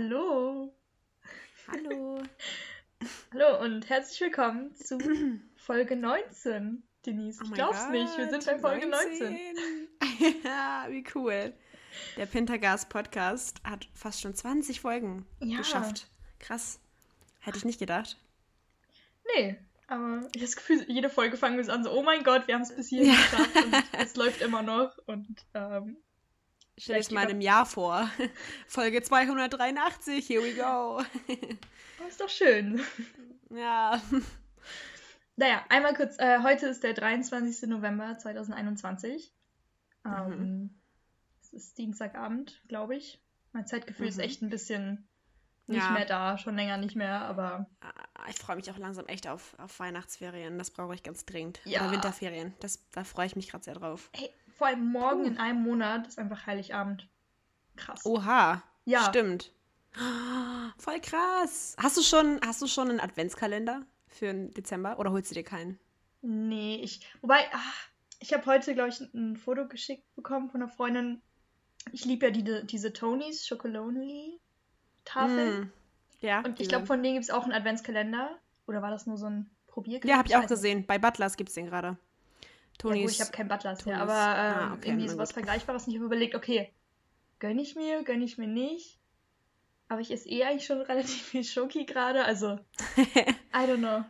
Hallo. Hallo. Hallo und herzlich willkommen zu Folge 19, Denise. Ich oh glaub's God, nicht, wir sind bei Folge 19. 19. ja, wie cool. Der Pentagas Podcast hat fast schon 20 Folgen ja. geschafft. Krass. Hätte ich nicht gedacht. Nee, aber ich habe das Gefühl, jede Folge fangen wir an so, oh mein Gott, wir haben es bis hier ja. geschafft und es läuft immer noch. Und ähm, Stell es mal einem Jahr vor. Folge 283, here we go. Oh, ist doch schön. Ja. Naja, einmal kurz, äh, heute ist der 23. November 2021. Ähm, mhm. Es ist Dienstagabend, glaube ich. Mein Zeitgefühl mhm. ist echt ein bisschen nicht ja. mehr da, schon länger nicht mehr, aber. Ah, ich freue mich auch langsam echt auf, auf Weihnachtsferien. Das brauche ich ganz dringend. Ja. Oder Winterferien. Das, da freue ich mich gerade sehr drauf. Hey, vor allem morgen in einem Monat ist einfach Heiligabend. Krass. Oha. Ja. Stimmt. Voll krass. Hast du schon, hast du schon einen Adventskalender für den Dezember oder holst du dir keinen? Nee, ich. Wobei, ach, ich habe heute, glaube ich, ein Foto geschickt bekommen von einer Freundin. Ich liebe ja die, diese Tonys Chocolonely Tafel. Mm, ja. Und ich glaube, von denen gibt es auch einen Adventskalender. Oder war das nur so ein Probierkalender? Ja, habe ich auch gesehen. Bei Butlers gibt es den gerade. Tonys. Ja, gut, ich habe kein Butlers mehr, aber ähm, ah, okay, irgendwie sowas Vergleichbares. Und ich habe überlegt, okay, gönne ich mir, gönne ich mir nicht. Aber ich esse eh eigentlich schon relativ viel Schoki gerade, also I don't know.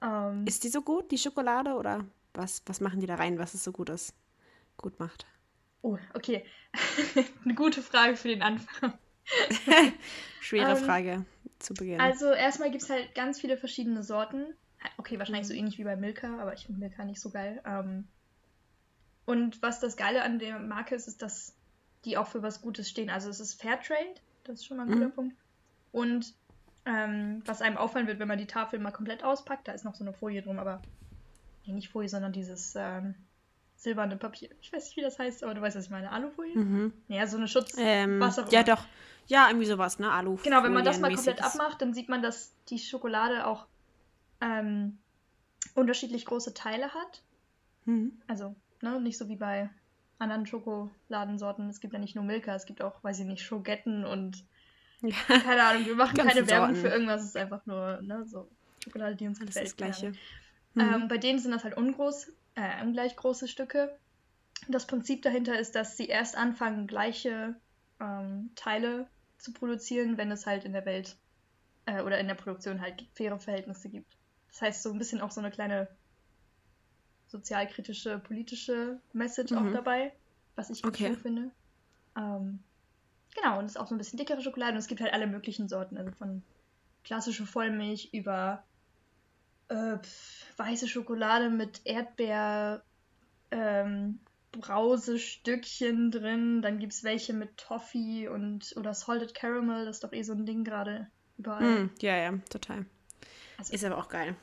Um, ähm, ist die so gut, die Schokolade, oder was, was machen die da rein, was es so gut ist, gut macht? Oh, okay. Eine gute Frage für den Anfang. Schwere um, ähm, Frage zu Beginn. Also erstmal gibt es halt ganz viele verschiedene Sorten. Okay, wahrscheinlich so ähnlich wie bei Milka, aber ich finde Milka nicht so geil. Um, und was das Geile an der Marke ist, ist, dass die auch für was Gutes stehen. Also es ist Fairtrade, das ist schon mal ein guter mhm. Punkt. Und ähm, was einem auffallen wird, wenn man die Tafel mal komplett auspackt, da ist noch so eine Folie drum, aber nee, nicht Folie, sondern dieses ähm, silberne Papier. Ich weiß nicht, wie das heißt, aber du weißt, was ich meine. Alufolie? Mhm. Ja, so eine Schutz. Ähm, was auch Ja, doch. Ja, irgendwie sowas, ne? Alufolie. Genau, wenn man das mal komplett abmacht, dann sieht man, dass die Schokolade auch ähm, unterschiedlich große Teile hat. Mhm. Also, ne, nicht so wie bei anderen Schokoladensorten. Es gibt ja nicht nur Milka, es gibt auch, weiß ich nicht, Schogetten und ja. keine Ahnung, wir machen keine Werbung für irgendwas, es ist einfach nur ne, so Schokolade, die uns gefällt. Das ist das Gleiche. Mhm. Ähm, bei denen sind das halt ungroß, äh, ungleich große Stücke. Das Prinzip dahinter ist, dass sie erst anfangen, gleiche ähm, Teile zu produzieren, wenn es halt in der Welt äh, oder in der Produktion halt faire Verhältnisse gibt. Das heißt, so ein bisschen auch so eine kleine sozialkritische, politische Message mhm. auch dabei, was ich okay. cool finde. Ähm, genau, und es ist auch so ein bisschen dickere Schokolade und es gibt halt alle möglichen Sorten, also von klassische Vollmilch über äh, weiße Schokolade mit Erdbeer, ähm, Brausestückchen drin. Dann gibt es welche mit Toffee und oder Salted Caramel, das ist doch eh so ein Ding gerade überall. Mm, ja, ja, total. Also, ist aber auch geil.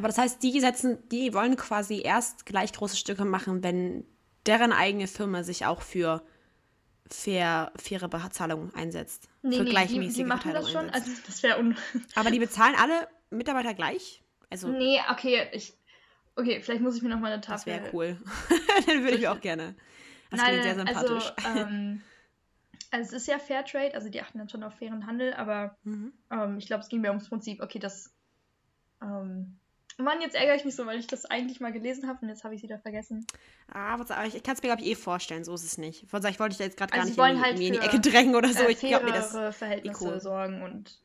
Aber das heißt, die setzen, die wollen quasi erst gleich große Stücke machen, wenn deren eigene Firma sich auch für fair, faire Bezahlung einsetzt. Nee, für nee, gleichmäßige die, die machen das schon. Einsetzt. Also das wäre un. Aber die bezahlen alle Mitarbeiter gleich? Also. Nee, okay, ich. Okay, vielleicht muss ich mir noch mal eine Tafel. Das wäre cool. Dann würde ich auch gerne. Das Nein, klingt sehr sympathisch. Also, ähm, also es ist ja Fairtrade, also die achten dann schon auf fairen Handel, aber mhm. ähm, ich glaube, es ging mir ums Prinzip, okay, das ähm, Mann, jetzt ärgere ich mich so, weil ich das eigentlich mal gelesen habe und jetzt habe ich es wieder vergessen. Ah, was, aber ich, ich kann es mir, glaube ich, eh vorstellen, so ist es nicht. Von ich wollte ich da jetzt gerade also gar nicht in, halt in, die Ecke drängen oder so. Äh, ich glaube mir das. Verhältnisse cool. sorgen und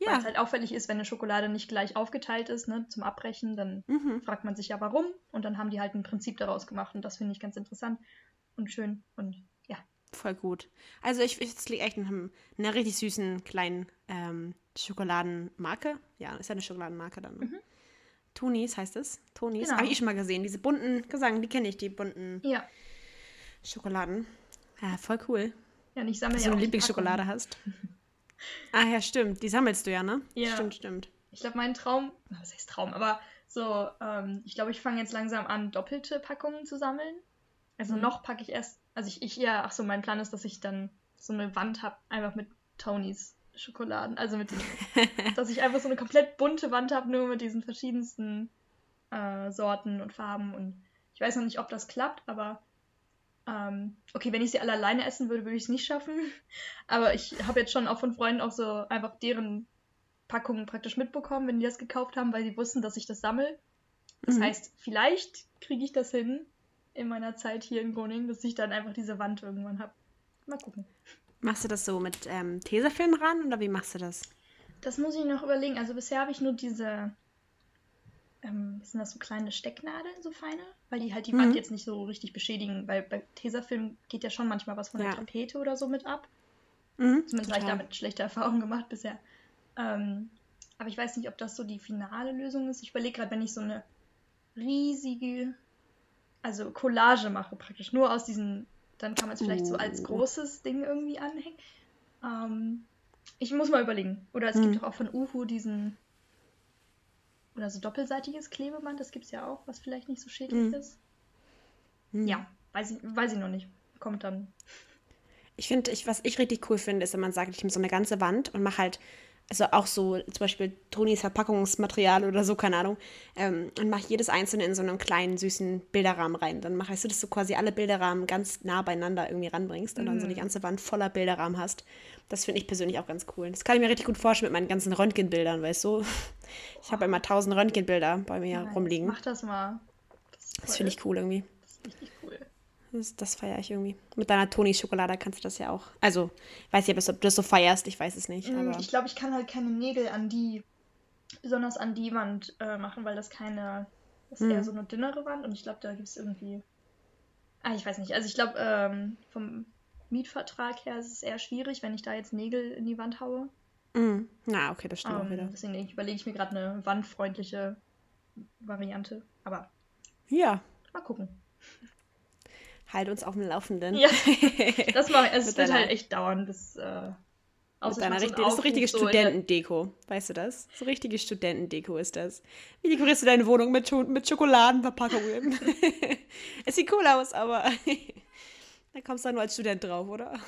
ja. es halt auffällig ist, wenn eine Schokolade nicht gleich aufgeteilt ist, ne, zum Abbrechen, dann mhm. fragt man sich ja warum und dann haben die halt ein Prinzip daraus gemacht und das finde ich ganz interessant und schön und ja. Voll gut. Also ich, ich liegt echt in einer richtig süßen kleinen ähm, Schokoladenmarke. Ja, ist ja eine Schokoladenmarke dann. Ne? Mhm. Tonis heißt es. Tonis. Genau. Habe ich schon mal gesehen. Diese bunten Gesang, die kenne ich, die bunten ja. Schokoladen. Ja, voll cool. Ja, und ich sammle Dass ja du eine Lieblingsschokolade hast. ah ja, stimmt. Die sammelst du ja, ne? Ja. Stimmt, stimmt. Ich glaube, mein Traum, was heißt Traum, aber so, ähm, ich glaube, ich fange jetzt langsam an, doppelte Packungen zu sammeln. Also mhm. noch packe ich erst, also ich, ich ja, ach so, mein Plan ist, dass ich dann so eine Wand habe, einfach mit Tonys Schokoladen. Also mit den, dass ich einfach so eine komplett bunte Wand habe, nur mit diesen verschiedensten äh, Sorten und Farben. Und ich weiß noch nicht, ob das klappt, aber Ähm, okay, wenn ich sie alle alleine essen würde, würde ich es nicht schaffen. Aber ich habe jetzt schon auch von Freunden auch so einfach deren Packungen praktisch mitbekommen, wenn die das gekauft haben, weil sie wussten, dass ich das sammle. Das mhm. heißt, vielleicht kriege ich das hin in meiner Zeit hier in Groningen, dass ich dann einfach diese Wand irgendwann habe. Mal gucken. Machst du das so mit ähm, Tesafilm ran oder wie machst du das? Das muss ich noch überlegen. Also bisher habe ich nur diese, ähm, sind das so kleine Stecknadeln, so feine? Weil die halt die mhm. Wand jetzt nicht so richtig beschädigen, weil bei Tesafilm geht ja schon manchmal was von ja. der Tapete oder so mit ab. Mhm, Zumindest habe ich damit schlechte Erfahrungen gemacht bisher. Ähm, aber ich weiß nicht, ob das so die finale Lösung ist. Ich überlege gerade, wenn ich so eine riesige, also Collage mache praktisch, nur aus diesen, dann kann man es vielleicht so als oh. großes Ding irgendwie anhängen. Ähm, ich muss mal überlegen. Oder es hm. gibt auch von Uhu diesen, oder so doppelseitiges Klebeband, das gibt es ja auch, was vielleicht nicht so schädlich hm. ist. Hm. Ja, weiß ich, weiß ich noch nicht. Kommt dann. Ich finde, ich, was ich richtig cool finde, ist, wenn man sagt, ich nehme so eine ganze Wand und mache halt also auch so zum Beispiel Tonis Verpackungsmaterial oder so, keine Ahnung, ähm, und mache jedes einzelne in so einen kleinen, süßen Bilderrahmen rein. Dann machst du, dass du quasi alle Bilderrahmen ganz nah beieinander irgendwie ranbringst und mhm. dann so die mhm. ganze Wand voller Bilderrahmen hast. Das finde ich persönlich auch ganz cool. Das kann ich mir richtig gut vorstellen mit meinen ganzen Röntgenbildern, weißt du? Ich habe immer tausend Röntgenbilder bei mir ja, rumliegen. Mach das mal. Das, das finde ich cool irgendwie. Das ist richtig cool. Das, das feiere ich irgendwie. Mit deiner Toni-Schokolade kannst du das ja auch. Also, weiß ich, ob du das so feierst, ich weiß es nicht. Mm, aber... Ich glaube, ich kann halt keine Nägel an die, besonders an die Wand äh, machen, weil das keine, das ist mm. eher so eine dünnere Wand und ich glaube, da gibt es irgendwie. Ah, ich weiß nicht. Also, ich glaube, ähm, vom Mietvertrag her ist es eher schwierig, wenn ich da jetzt Nägel in die Wand haue. Mm. Na, okay, das stimmt um, auch wieder. Deswegen überlege ich mir gerade eine wandfreundliche Variante. Aber. Ja. Mal gucken halt uns auf dem Laufenden. Ja, das mache ich. Also es wird halt echt dauern, bis. Äh, mit deiner richtig, das ist so richtige so Studentendeko, weißt du das? So richtige Studentendeko ist das. Wie dekorierst du deine Wohnung mit, mit Schokoladenverpackungen? es sieht cool aus, aber da kommst du nur als Student drauf, oder?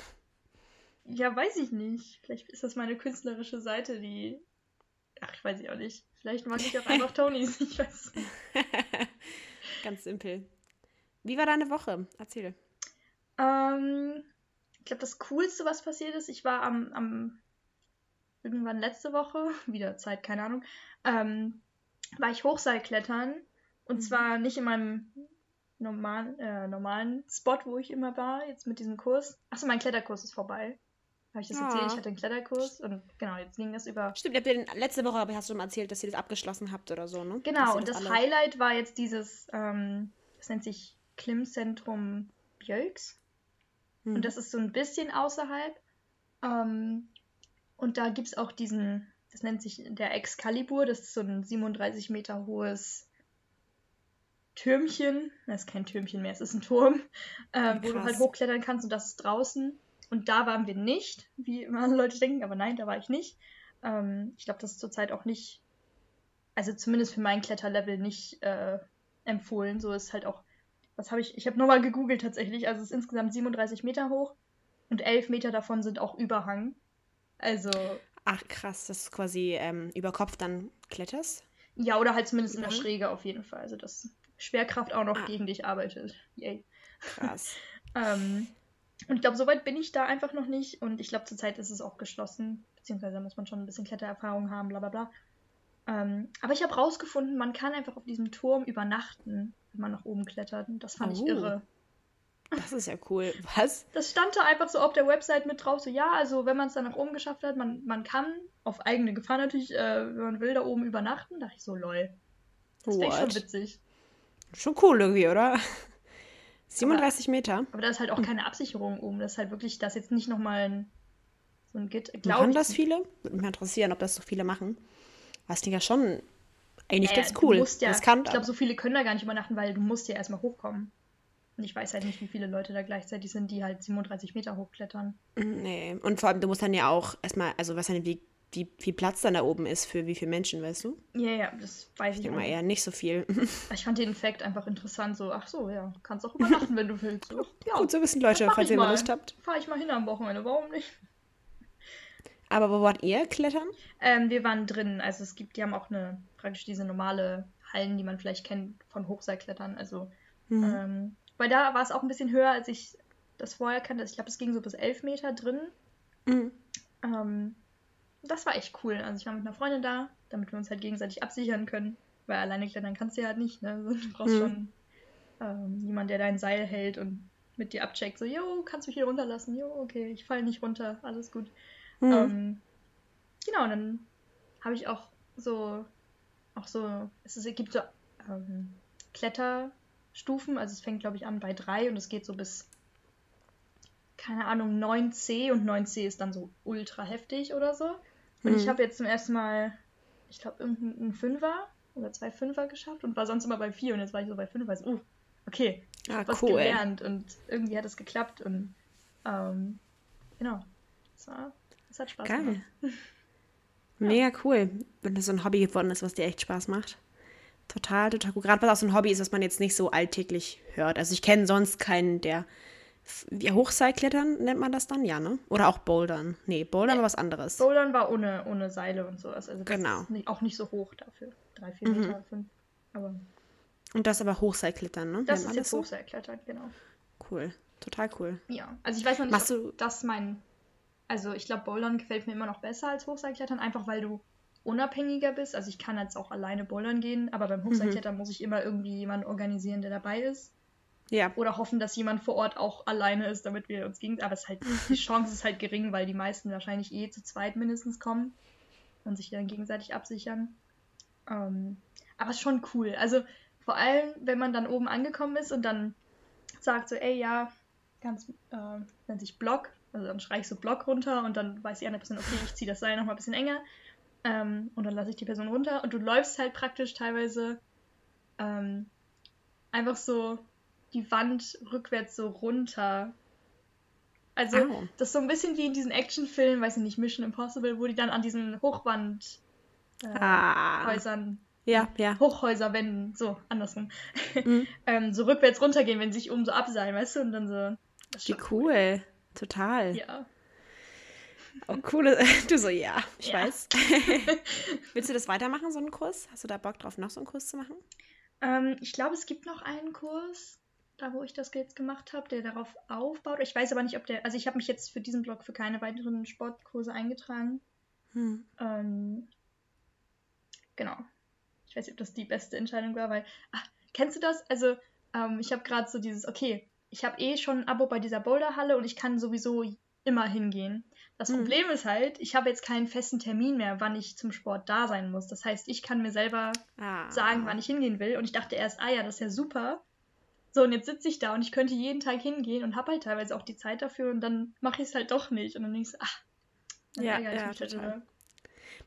Ja, weiß ich nicht. Vielleicht ist das meine künstlerische Seite, die. Ach, ich weiß ich auch nicht. Vielleicht mag ich auch einfach Tonys. Ich weiß. Ganz simpel. Wie war deine Woche? Erzähl. Ähm, ich glaube, das Coolste, was passiert ist, ich war am, am irgendwann letzte Woche, wieder Zeit, keine Ahnung, ähm, war ich Hochseilklettern. Und mhm. zwar nicht in meinem normal, äh, normalen Spot, wo ich immer war, jetzt mit diesem Kurs. Achso, mein Kletterkurs ist vorbei. Habe ich das ja. erzählt? Ich hatte einen Kletterkurs und genau, jetzt ging das über. Stimmt, ihr habt den, letzte Woche hast du mal erzählt, dass ihr das abgeschlossen habt oder so, ne? Genau, und das, das Highlight war jetzt dieses, ähm, das nennt sich Klimmzentrum Björks. Hm. Und das ist so ein bisschen außerhalb. Ähm, und da gibt es auch diesen, das nennt sich der Excalibur, das ist so ein 37 Meter hohes Türmchen. Das ist kein Türmchen mehr, es ist ein Turm, äh, wo du halt hochklettern kannst und das ist draußen. Und da waren wir nicht, wie immer Leute denken, aber nein, da war ich nicht. Ähm, ich glaube, das ist zurzeit auch nicht, also zumindest für mein Kletterlevel nicht äh, empfohlen. So ist halt auch was habe ich, ich habe nochmal gegoogelt tatsächlich, also es ist insgesamt 37 Meter hoch und 11 Meter davon sind auch Überhang. Also. Ach krass, das ist quasi ähm, über Kopf dann kletterst? Ja, oder halt zumindest in der Schräge auf jeden Fall. Also dass Schwerkraft auch noch ah. gegen dich arbeitet. Yay. Krass. ähm, und ich glaube, soweit bin ich da einfach noch nicht. Und ich glaube, zurzeit ist es auch geschlossen. Beziehungsweise muss man schon ein bisschen Klettererfahrung haben, bla bla bla. Ähm, aber ich habe rausgefunden, man kann einfach auf diesem Turm übernachten wenn man nach oben klettert. Und das fand oh. ich irre. Das ist ja cool. Was? Das stand da einfach so auf der Website mit drauf, so ja, also wenn man es dann nach oben geschafft hat, man, man kann auf eigene Gefahr natürlich, äh, wenn man will, da oben übernachten. Da dachte ich so, lol. Das wäre schon witzig. Schon cool irgendwie, oder? 37 aber, Meter. Aber da ist halt auch keine Absicherung oben. Das ist halt wirklich, das jetzt nicht nochmal ein, so ein Git. Machen das viele? Würde mich interessieren, ob das so viele machen. Das klingt ja schon eigentlich naja, ganz cool. Ja, Riskant, ich glaube, so viele können da gar nicht übernachten, weil du musst ja erstmal hochkommen. Und ich weiß halt nicht, wie viele Leute da gleichzeitig sind, die halt 37 Meter hochklettern. Nee, und vor allem, du musst dann ja auch erstmal, also was dann, wie, wie viel Platz dann da oben ist für wie viele Menschen, weißt du? Ja, ja, das weiß ich, ich mal eher nicht so viel. Ich fand den Fact einfach interessant, so, ach so, ja, kannst auch übernachten, wenn du willst. So, ja, Gut, so wissen Leute, falls ihr mal Lust habt. Fahr ich mal hin am Wochenende, warum nicht? Aber wo wart ihr klettern? Ähm, wir waren drin. Also es gibt, die haben auch eine, praktisch diese normale Hallen, die man vielleicht kennt von Hochseilklettern. Also mhm. ähm, weil da war es auch ein bisschen höher, als ich das vorher kannte. Ich glaube, es ging so bis 11 Meter drin. Mhm. Ähm, das war echt cool. Also ich war mit einer Freundin da, damit wir uns halt gegenseitig absichern können. Weil alleine klettern kannst du ja halt nicht, ne? Also du brauchst mhm. schon ähm, jemand, der dein Seil hält und mit dir abcheckt. So, jo, kannst du mich hier runterlassen? Jo, okay, ich falle nicht runter, alles gut. Mhm. Ähm, genau, und dann habe ich auch so, auch so, es, ist, es gibt so ähm, Kletterstufen, also es fängt, glaube ich, an bei 3 und es geht so bis, keine Ahnung, 9C und 9C ist dann so ultra heftig oder so. Und mhm. ich habe jetzt zum ersten Mal, ich glaube, irgendeinen Fünfer oder zwei Fünfer geschafft und war sonst immer bei 4 und jetzt war ich so bei 5, also, uh, okay, ich ah, habe was cool, gelernt ey. und irgendwie hat es geklappt und ähm, genau, es, war, es hat Spaß Geil. gemacht. Mega cool, wenn das so ein Hobby geworden ist, was dir echt Spaß macht. Total, total gut. Gerade was auch so ein Hobby ist, was man jetzt nicht so alltäglich hört. Also ich kenne sonst keinen, der ja, Hochseilklettern nennt man das dann, ja, ne? Oder auch Bouldern. Nee, Bouldern war was anderes. Bouldern war ohne, ohne Seile und sowas. Also genau. nicht, auch nicht so hoch dafür. Drei, vier mhm. Meter, fünf. Aber und das aber Hochseilklettern, ne? Das ist jetzt so? Hochseilklettern, genau. Cool. Total cool. Ja, also ich weiß noch nicht, Machst ob das mein. Also ich glaube, Bouldern gefällt mir immer noch besser als Hochseilklettern, einfach weil du unabhängiger bist. Also ich kann jetzt auch alleine bouldern gehen, aber beim Hochseilklettern mhm. muss ich immer irgendwie jemanden organisieren, der dabei ist. Ja. Oder hoffen, dass jemand vor Ort auch alleine ist, damit wir uns gegen. Aber es halt, die Chance ist halt gering, weil die meisten wahrscheinlich eh zu zweit mindestens kommen und sich dann gegenseitig absichern. Ähm, aber es ist schon cool. Also vor allem, wenn man dann oben angekommen ist und dann sagt so, ey, ja, ganz, äh, nennt sich Block, also dann schreie ich so Block runter und dann weiß die andere Person, okay, ich ziehe das Seil nochmal ein bisschen enger ähm, und dann lasse ich die Person runter und du läufst halt praktisch teilweise ähm, einfach so die Wand rückwärts so runter. Also, oh. das ist so ein bisschen wie in diesen Actionfilmen, weiß ich nicht, Mission Impossible, wo die dann an diesen Hochwandhäusern äh, ah. Ja, ja. Hochhäuserwänden, so, andersrum. Mhm. ähm, so rückwärts runtergehen, wenn sie sich oben so abseilen, weißt du? Und dann so. Wie cool. cool. Total. Ja. Oh, coole. Du so, ja, ich ja. weiß. Willst du das weitermachen, so einen Kurs? Hast du da Bock drauf, noch so einen Kurs zu machen? Ähm, ich glaube, es gibt noch einen Kurs, da wo ich das jetzt gemacht habe, der darauf aufbaut. Ich weiß aber nicht, ob der. Also, ich habe mich jetzt für diesen Blog für keine weiteren Sportkurse eingetragen. Hm. Ähm, genau. Ich weiß nicht, ob das die beste Entscheidung war, weil, ach, kennst du das? Also, ähm, ich habe gerade so dieses, okay, ich habe eh schon ein Abo bei dieser Boulderhalle und ich kann sowieso immer hingehen. Das mhm. Problem ist halt, ich habe jetzt keinen festen Termin mehr, wann ich zum Sport da sein muss. Das heißt, ich kann mir selber ah. sagen, wann ich hingehen will. Und ich dachte erst, ah ja, das ist ja super. So, und jetzt sitze ich da und ich könnte jeden Tag hingehen und habe halt teilweise auch die Zeit dafür und dann mache ich es halt doch nicht. Und dann denke ich, ach, dann ja, ja, total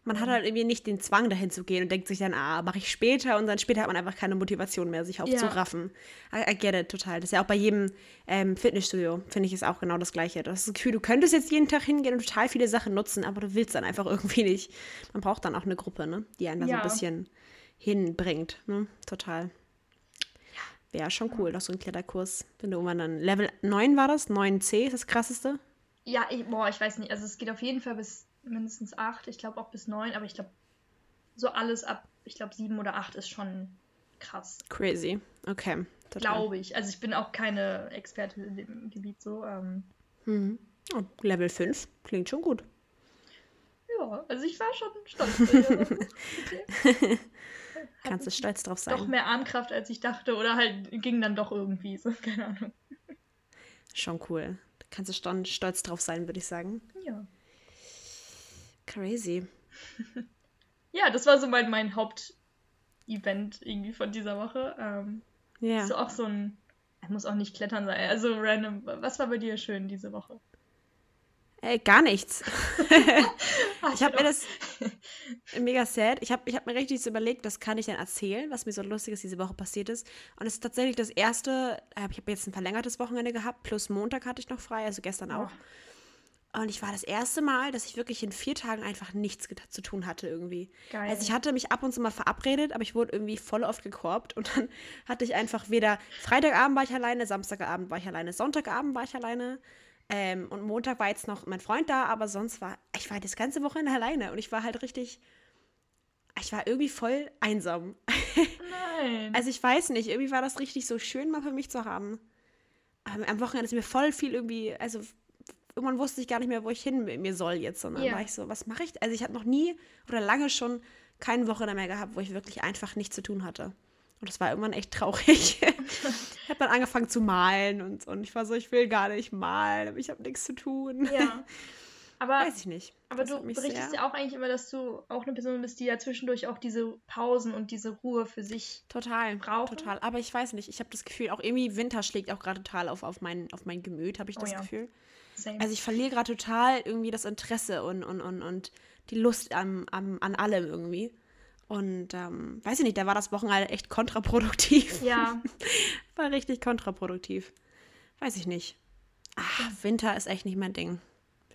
man hat halt irgendwie nicht den Zwang, dahin zu gehen und denkt sich dann, ah, mache ich später und dann später hat man einfach keine Motivation mehr, sich aufzuraffen. Ja. I, I get it total. Das ist ja auch bei jedem ähm, Fitnessstudio, finde ich, ist auch genau das Gleiche. Du hast das Gefühl, du könntest jetzt jeden Tag hingehen und total viele Sachen nutzen, aber du willst dann einfach irgendwie nicht. Man braucht dann auch eine Gruppe, ne, die einen da ja. so ein bisschen hinbringt. Ne? Total. Wäre schon cool, noch so ein Kletterkurs. Wenn du irgendwann dann Level 9 war das, 9C ist das krasseste. Ja, ich, boah, ich weiß nicht. Also es geht auf jeden Fall bis mindestens acht, ich glaube auch bis neun, aber ich glaube, so alles ab, ich glaube, sieben oder acht ist schon krass. Crazy. Okay. Glaube ich. Also ich bin auch keine Expertin in dem Gebiet so. Ähm. Mhm. Oh, Level 5 klingt schon gut. Ja, also ich war schon stolz. okay. Kannst du stolz drauf sein. Doch mehr Armkraft, als ich dachte, oder halt ging dann doch irgendwie so, keine Ahnung. Schon cool. Kannst du schon stolz drauf sein, würde ich sagen. Ja. Crazy. ja, das war so mein, mein Hauptevent irgendwie von dieser Woche. Ähm, ja. So auch so ein, muss auch nicht klettern sein, also random. Was war bei dir schön diese Woche? Ey, gar nichts. ich habe mir das mega sad. Ich habe ich hab mir richtig überlegt, das kann ich dann erzählen, was mir so lustiges diese Woche passiert ist. Und es ist tatsächlich das erste, äh, ich habe jetzt ein verlängertes Wochenende gehabt, plus Montag hatte ich noch frei, also gestern auch. Oh. Und ich war das erste Mal, dass ich wirklich in vier Tagen einfach nichts zu tun hatte irgendwie. Geil. Also ich hatte mich ab und zu mal verabredet, aber ich wurde irgendwie voll oft gekorbt. Und dann hatte ich einfach weder Freitagabend war ich alleine, Samstagabend war ich alleine, Sonntagabend war ich alleine. Ähm, und Montag war jetzt noch mein Freund da, aber sonst war, ich war das ganze Wochenende alleine. Und ich war halt richtig, ich war irgendwie voll einsam. Nein. also ich weiß nicht, irgendwie war das richtig so schön mal für mich zu haben. am Wochenende ist mir voll viel irgendwie, also irgendwann wusste ich gar nicht mehr, wo ich hin mit mir soll jetzt, sondern ja. war ich so, was mache ich? Also ich habe noch nie oder lange schon keine Woche mehr gehabt, wo ich wirklich einfach nichts zu tun hatte. Und das war irgendwann echt traurig. ich habe dann angefangen zu malen und, und ich war so, ich will gar nicht malen, aber ich habe nichts zu tun. Ja. Aber, Weiß ich nicht. Aber das du berichtest ja auch eigentlich immer, dass du auch eine Person bist, die ja zwischendurch auch diese Pausen und diese Ruhe für sich total braucht. Total. Aber ich weiß nicht, ich habe das Gefühl, auch irgendwie Winter schlägt auch gerade total auf, auf, mein, auf mein Gemüt, habe ich oh, das ja. Gefühl. Same. Also ich verliere gerade total irgendwie das Interesse und, und, und, und die Lust am, am, an allem irgendwie. Und ähm, weiß ich nicht, da war das Wochenende echt kontraproduktiv. Ja. war richtig kontraproduktiv. Weiß ich nicht. Ach, Winter ist echt nicht mein Ding.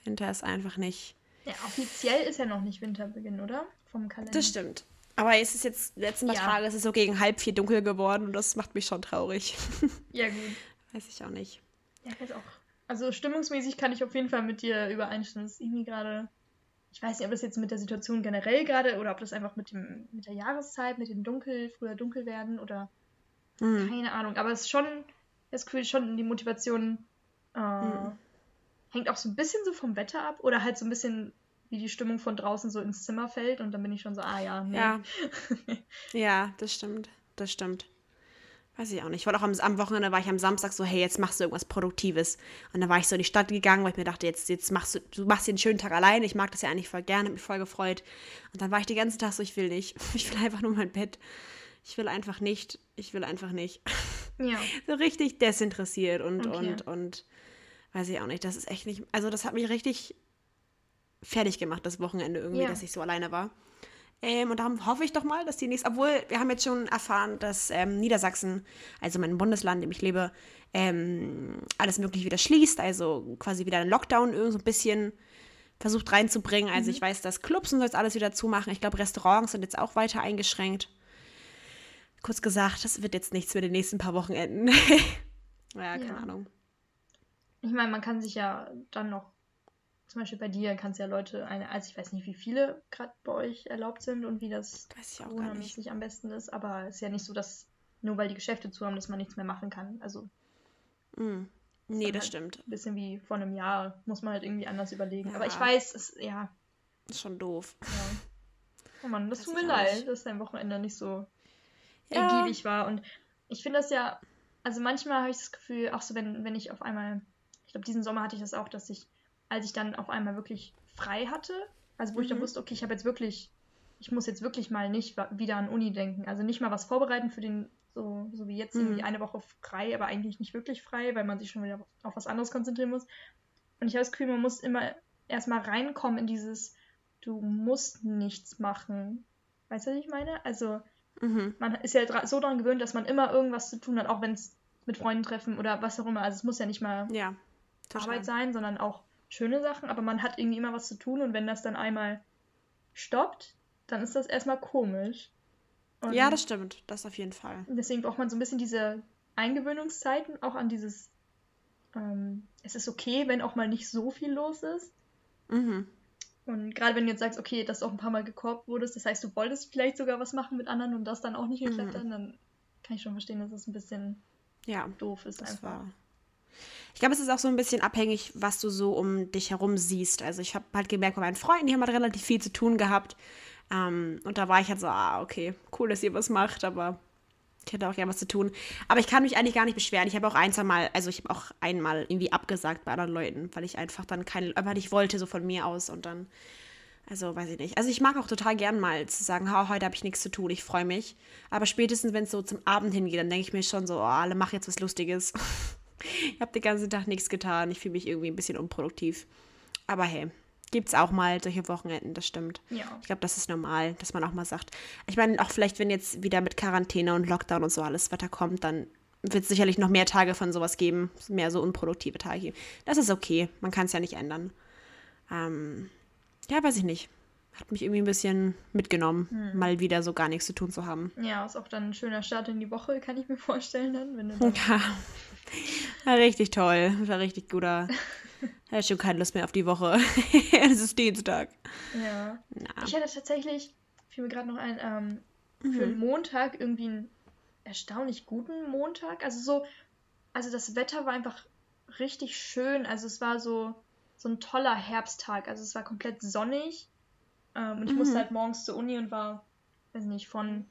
Winter ist einfach nicht. Ja, offiziell ist ja noch nicht Winterbeginn, oder? Vom Kalender. Das stimmt. Aber es ist jetzt, letzten paar ja. Tage ist es so gegen halb vier dunkel geworden und das macht mich schon traurig. Ja, gut. Weiß ich auch nicht. Ja, ich weiß auch. Also stimmungsmäßig kann ich auf jeden Fall mit dir übereinstimmen. Es ist irgendwie gerade ich weiß nicht, ob das jetzt mit der Situation generell gerade oder ob das einfach mit, dem, mit der Jahreszeit, mit dem Dunkel, früher dunkel werden oder mhm. keine Ahnung. Aber es ist schon, das Gefühl, schon die Motivation äh, mhm. hängt auch so ein bisschen so vom Wetter ab oder halt so ein bisschen wie die Stimmung von draußen so ins Zimmer fällt und dann bin ich schon so, ah ja, nee. Ja, ja das stimmt, das stimmt. Weiß ich auch nicht. Ich auch am, am, Wochenende war ich am Samstag so, hey, jetzt machst du irgendwas Produktives. Und dann war ich so in die Stadt gegangen, weil ich mir dachte, jetzt, jetzt machst du, du machst dir einen schönen Tag alleine. Ich mag das ja eigentlich voll gerne, hab mich voll gefreut. Und dann war ich den ganzen Tag so, ich will nicht. Ich will einfach nur mein Bett. Ich will einfach nicht. Ich will einfach nicht. Ja. so richtig desinteressiert und, okay. und, und weiß ich auch nicht. Das ist echt nicht. Also, das hat mich richtig fertig gemacht, das Wochenende irgendwie, ja. dass ich so alleine war. Ähm, und darum hoffe ich doch mal, dass die nächste, obwohl wir haben jetzt schon erfahren, dass ähm, Niedersachsen, also mein Bundesland, in dem ich lebe, ähm, alles Mögliche wieder schließt, also quasi wieder einen Lockdown irgendwie so ein bisschen versucht reinzubringen. Also mhm. ich weiß, dass Clubs und so jetzt alles wieder zumachen. Ich glaube, Restaurants sind jetzt auch weiter eingeschränkt. Kurz gesagt, das wird jetzt nichts mit den nächsten paar Wochen enden. ja, keine ja. Ahnung. Ich meine, man kann sich ja dann noch zum Beispiel bei dir kannst ja Leute, eine, also ich weiß nicht, wie viele gerade bei euch erlaubt sind und wie das Corona-mäßig am besten ist, aber es ist ja nicht so, dass nur weil die Geschäfte zu haben, dass man nichts mehr machen kann. Also. Mm. Nee, das halt stimmt. Ein bisschen wie vor einem Jahr, muss man halt irgendwie anders überlegen. Ja. Aber ich weiß, es, ja. Ist schon doof. Ja. Oh Mann, das, das tut mir leid, dass dein Wochenende nicht so ja. ergiebig war. Und ich finde das ja, also manchmal habe ich das Gefühl, auch so, wenn, wenn ich auf einmal, ich glaube, diesen Sommer hatte ich das auch, dass ich als ich dann auf einmal wirklich frei hatte, also wo mhm. ich dann mhm. wusste, okay, ich habe jetzt wirklich, ich muss jetzt wirklich mal nicht wieder an Uni denken, also nicht mal was vorbereiten für den, so, so wie jetzt, mhm. irgendwie eine Woche frei, aber eigentlich nicht wirklich frei, weil man sich schon wieder auf was anderes konzentrieren muss. Und ich habe das Gefühl, man muss immer erstmal reinkommen in dieses, du musst nichts machen. Weißt du, was ich meine? Also, mhm. man ist ja so daran gewöhnt, dass man immer irgendwas zu tun hat, auch wenn es mit Freunden treffen oder was auch immer. Also, es muss ja nicht mal ja, Arbeit sein, sondern auch schöne Sachen, aber man hat irgendwie immer was zu tun und wenn das dann einmal stoppt, dann ist das erstmal komisch. Und ja, das stimmt, das auf jeden Fall. Deswegen braucht man so ein bisschen diese Eingewöhnungszeiten, auch an dieses, ähm, es ist okay, wenn auch mal nicht so viel los ist. Mhm. Und gerade wenn du jetzt sagst, okay, dass du auch ein paar Mal gekorbt wurdest, das heißt, du wolltest vielleicht sogar was machen mit anderen und das dann auch nicht geklappt mhm. hat, dann kann ich schon verstehen, dass das ein bisschen ja, doof ist einfach. War, ich glaube, es ist auch so ein bisschen abhängig, was du so um dich herum siehst. Also ich habe halt gemerkt, bei meinen Freunden, die haben halt relativ viel zu tun gehabt. Ähm, und da war ich halt so, ah, okay, cool, dass ihr was macht, aber ich hätte auch gerne was zu tun. Aber ich kann mich eigentlich gar nicht beschweren. Ich habe auch ein, zwei Mal, also ich habe auch einmal irgendwie abgesagt bei anderen Leuten, weil ich einfach dann keine, aber nicht wollte, so von mir aus. Und dann, also weiß ich nicht. Also ich mag auch total gern mal zu sagen, oh, heute habe ich nichts zu tun, ich freue mich. Aber spätestens, wenn es so zum Abend hingeht, dann denke ich mir schon so, oh, alle machen jetzt was Lustiges. Ich habe den ganzen Tag nichts getan. Ich fühle mich irgendwie ein bisschen unproduktiv. Aber hey, gibt es auch mal solche Wochenenden, das stimmt. Ja. Ich glaube, das ist normal, dass man auch mal sagt. Ich meine, auch vielleicht, wenn jetzt wieder mit Quarantäne und Lockdown und so alles Wetter kommt, dann wird es sicherlich noch mehr Tage von sowas geben, mehr so unproduktive Tage. Das ist okay, man kann es ja nicht ändern. Ähm, ja, weiß ich nicht. Hat mich irgendwie ein bisschen mitgenommen, hm. mal wieder so gar nichts zu tun zu haben. Ja, ist auch dann ein schöner Start in die Woche, kann ich mir vorstellen dann, wenn du dann Ja, war richtig toll. War richtig guter. Ich hatte schon keine Lust mehr auf die Woche. es ist Dienstag. Ja. Na. Ich hatte tatsächlich, fiel mir gerade noch ein, ähm, für mhm. Montag irgendwie einen erstaunlich guten Montag. Also so, also das Wetter war einfach richtig schön. Also es war so, so ein toller Herbsttag. Also es war komplett sonnig. Ähm, und ich mhm. musste halt morgens zur Uni und war, weiß nicht, von,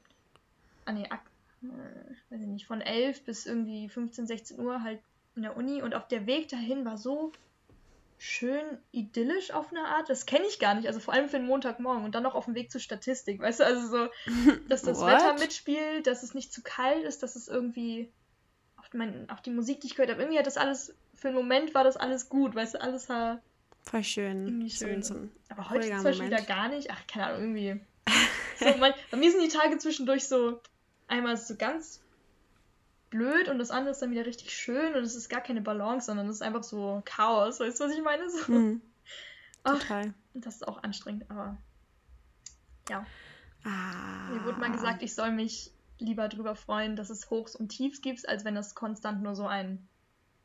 ah nee, äh, weiß ich nicht, von 11 bis irgendwie 15, 16 Uhr halt in der Uni. Und auf der Weg dahin war so schön idyllisch auf eine Art. Das kenne ich gar nicht. Also vor allem für den Montagmorgen und dann noch auf dem Weg zur Statistik. Weißt du, also so, dass das Wetter mitspielt, dass es nicht zu kalt ist, dass es irgendwie auch, mein, auch die Musik, die ich gehört habe, irgendwie hat das alles, für einen Moment war das alles gut. Weißt du, alles war Voll schön. Schön. So, so Aber heute zum Beispiel wieder gar nicht. Ach, keine Ahnung, irgendwie. so, mein, bei mir sind die Tage zwischendurch so einmal so ganz blöd und das andere ist dann wieder richtig schön und es ist gar keine Balance, sondern es ist einfach so Chaos. Weißt du, was ich meine? So. Mhm. Total. das ist auch anstrengend, aber ja. Ah. Mir wurde mal gesagt, ich soll mich lieber darüber freuen, dass es Hochs und Tiefs gibt, als wenn es konstant nur so ein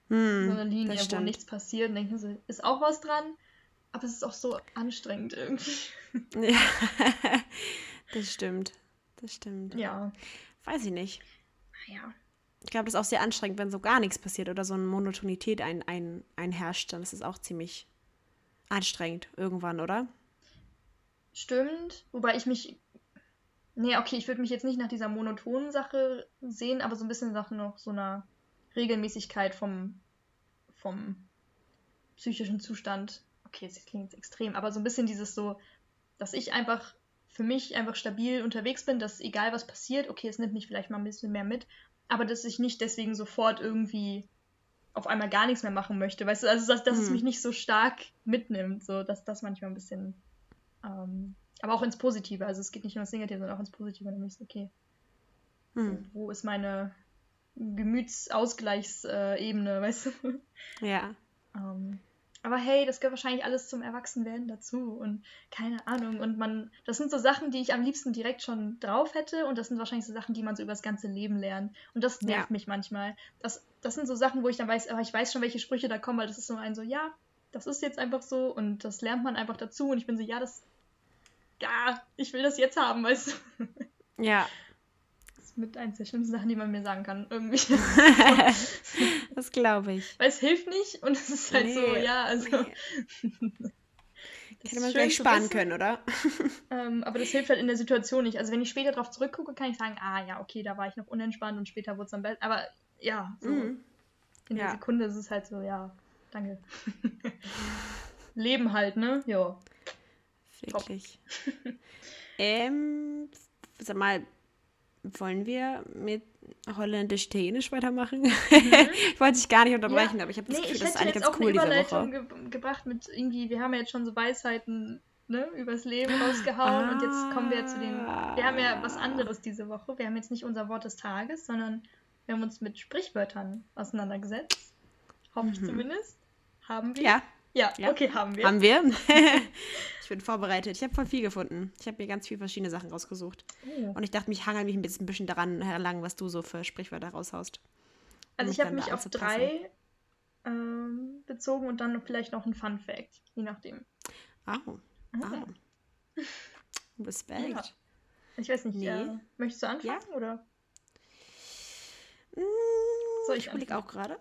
hm, so eine Linie, wo nichts passiert. Und denken sie, ist auch was dran, aber es ist auch so anstrengend irgendwie. Ja, das stimmt. Das stimmt. Ja. Weiß ich nicht. Ja. Ich glaube, das ist auch sehr anstrengend, wenn so gar nichts passiert oder so eine Monotonität ein, ein, einherrscht. Dann ist es auch ziemlich anstrengend irgendwann, oder? Stimmt. Wobei ich mich. Nee, okay, ich würde mich jetzt nicht nach dieser monotonen Sache sehen, aber so ein bisschen nach noch so einer Regelmäßigkeit vom, vom psychischen Zustand. Okay, das klingt jetzt extrem, aber so ein bisschen dieses so, dass ich einfach für mich einfach stabil unterwegs bin, dass egal was passiert, okay, es nimmt mich vielleicht mal ein bisschen mehr mit, aber dass ich nicht deswegen sofort irgendwie auf einmal gar nichts mehr machen möchte, weißt du, also dass, dass hm. es mich nicht so stark mitnimmt, so dass das manchmal ein bisschen, ähm, aber auch ins Positive, also es geht nicht nur ins Negative, sondern auch ins Positive, nämlich okay, hm. so, wo ist meine Gemütsausgleichsebene, weißt du? Ja. Ähm, aber hey, das gehört wahrscheinlich alles zum Erwachsenwerden dazu und keine Ahnung. Und man, das sind so Sachen, die ich am liebsten direkt schon drauf hätte und das sind wahrscheinlich so Sachen, die man so über das ganze Leben lernt. Und das nervt ja. mich manchmal. Das, das sind so Sachen, wo ich dann weiß, aber ich weiß schon, welche Sprüche da kommen, weil das ist so ein so, ja, das ist jetzt einfach so und das lernt man einfach dazu und ich bin so, ja, das, ja, ich will das jetzt haben, weißt du? Ja, mit eins der schlimmsten Sachen, die man mir sagen kann. Irgendwie. das glaube ich. Weil es hilft nicht und es ist halt nee, so, ja, also. Nee. Hätte man gleich sparen können, oder? Ähm, aber das hilft halt in der Situation nicht. Also wenn ich später darauf zurückgucke, kann ich sagen, ah ja, okay, da war ich noch unentspannt und später wurde es am besten. Aber ja, so mm. in der ja. Sekunde ist es halt so, ja, danke. Leben halt, ne? Ja. Wirklich. ähm, sag mal, wollen wir mit Holländisch-Dänisch weitermachen? Mhm. ich wollte dich gar nicht unterbrechen, ja. aber ich habe das nee, Gefühl, das ist eigentlich ganz cool diese Woche. Ge gebracht mit irgendwie, wir haben ja jetzt schon so Weisheiten ne, übers Leben rausgehauen ah. und jetzt kommen wir zu den. Wir haben ja was anderes diese Woche. Wir haben jetzt nicht unser Wort des Tages, sondern wir haben uns mit Sprichwörtern auseinandergesetzt. Hoffe ich mhm. zumindest. Haben wir. Ja. Ja, ja, okay, haben wir. Haben wir. ich bin vorbereitet. Ich habe voll viel gefunden. Ich habe mir ganz viele verschiedene Sachen rausgesucht. Oh. Und ich dachte, ich hangel mich ein bisschen, ein bisschen daran heran, was du so für Sprichwörter raushaust. Also ich habe mich auf drei ähm, bezogen und dann vielleicht noch ein Fun Fact, je nachdem. Oh. oh. Respekt. Ja. Ich weiß nicht, nee. äh, möchtest du anfangen ja. oder? Mm, Soll ich, ich überlege auch gerade.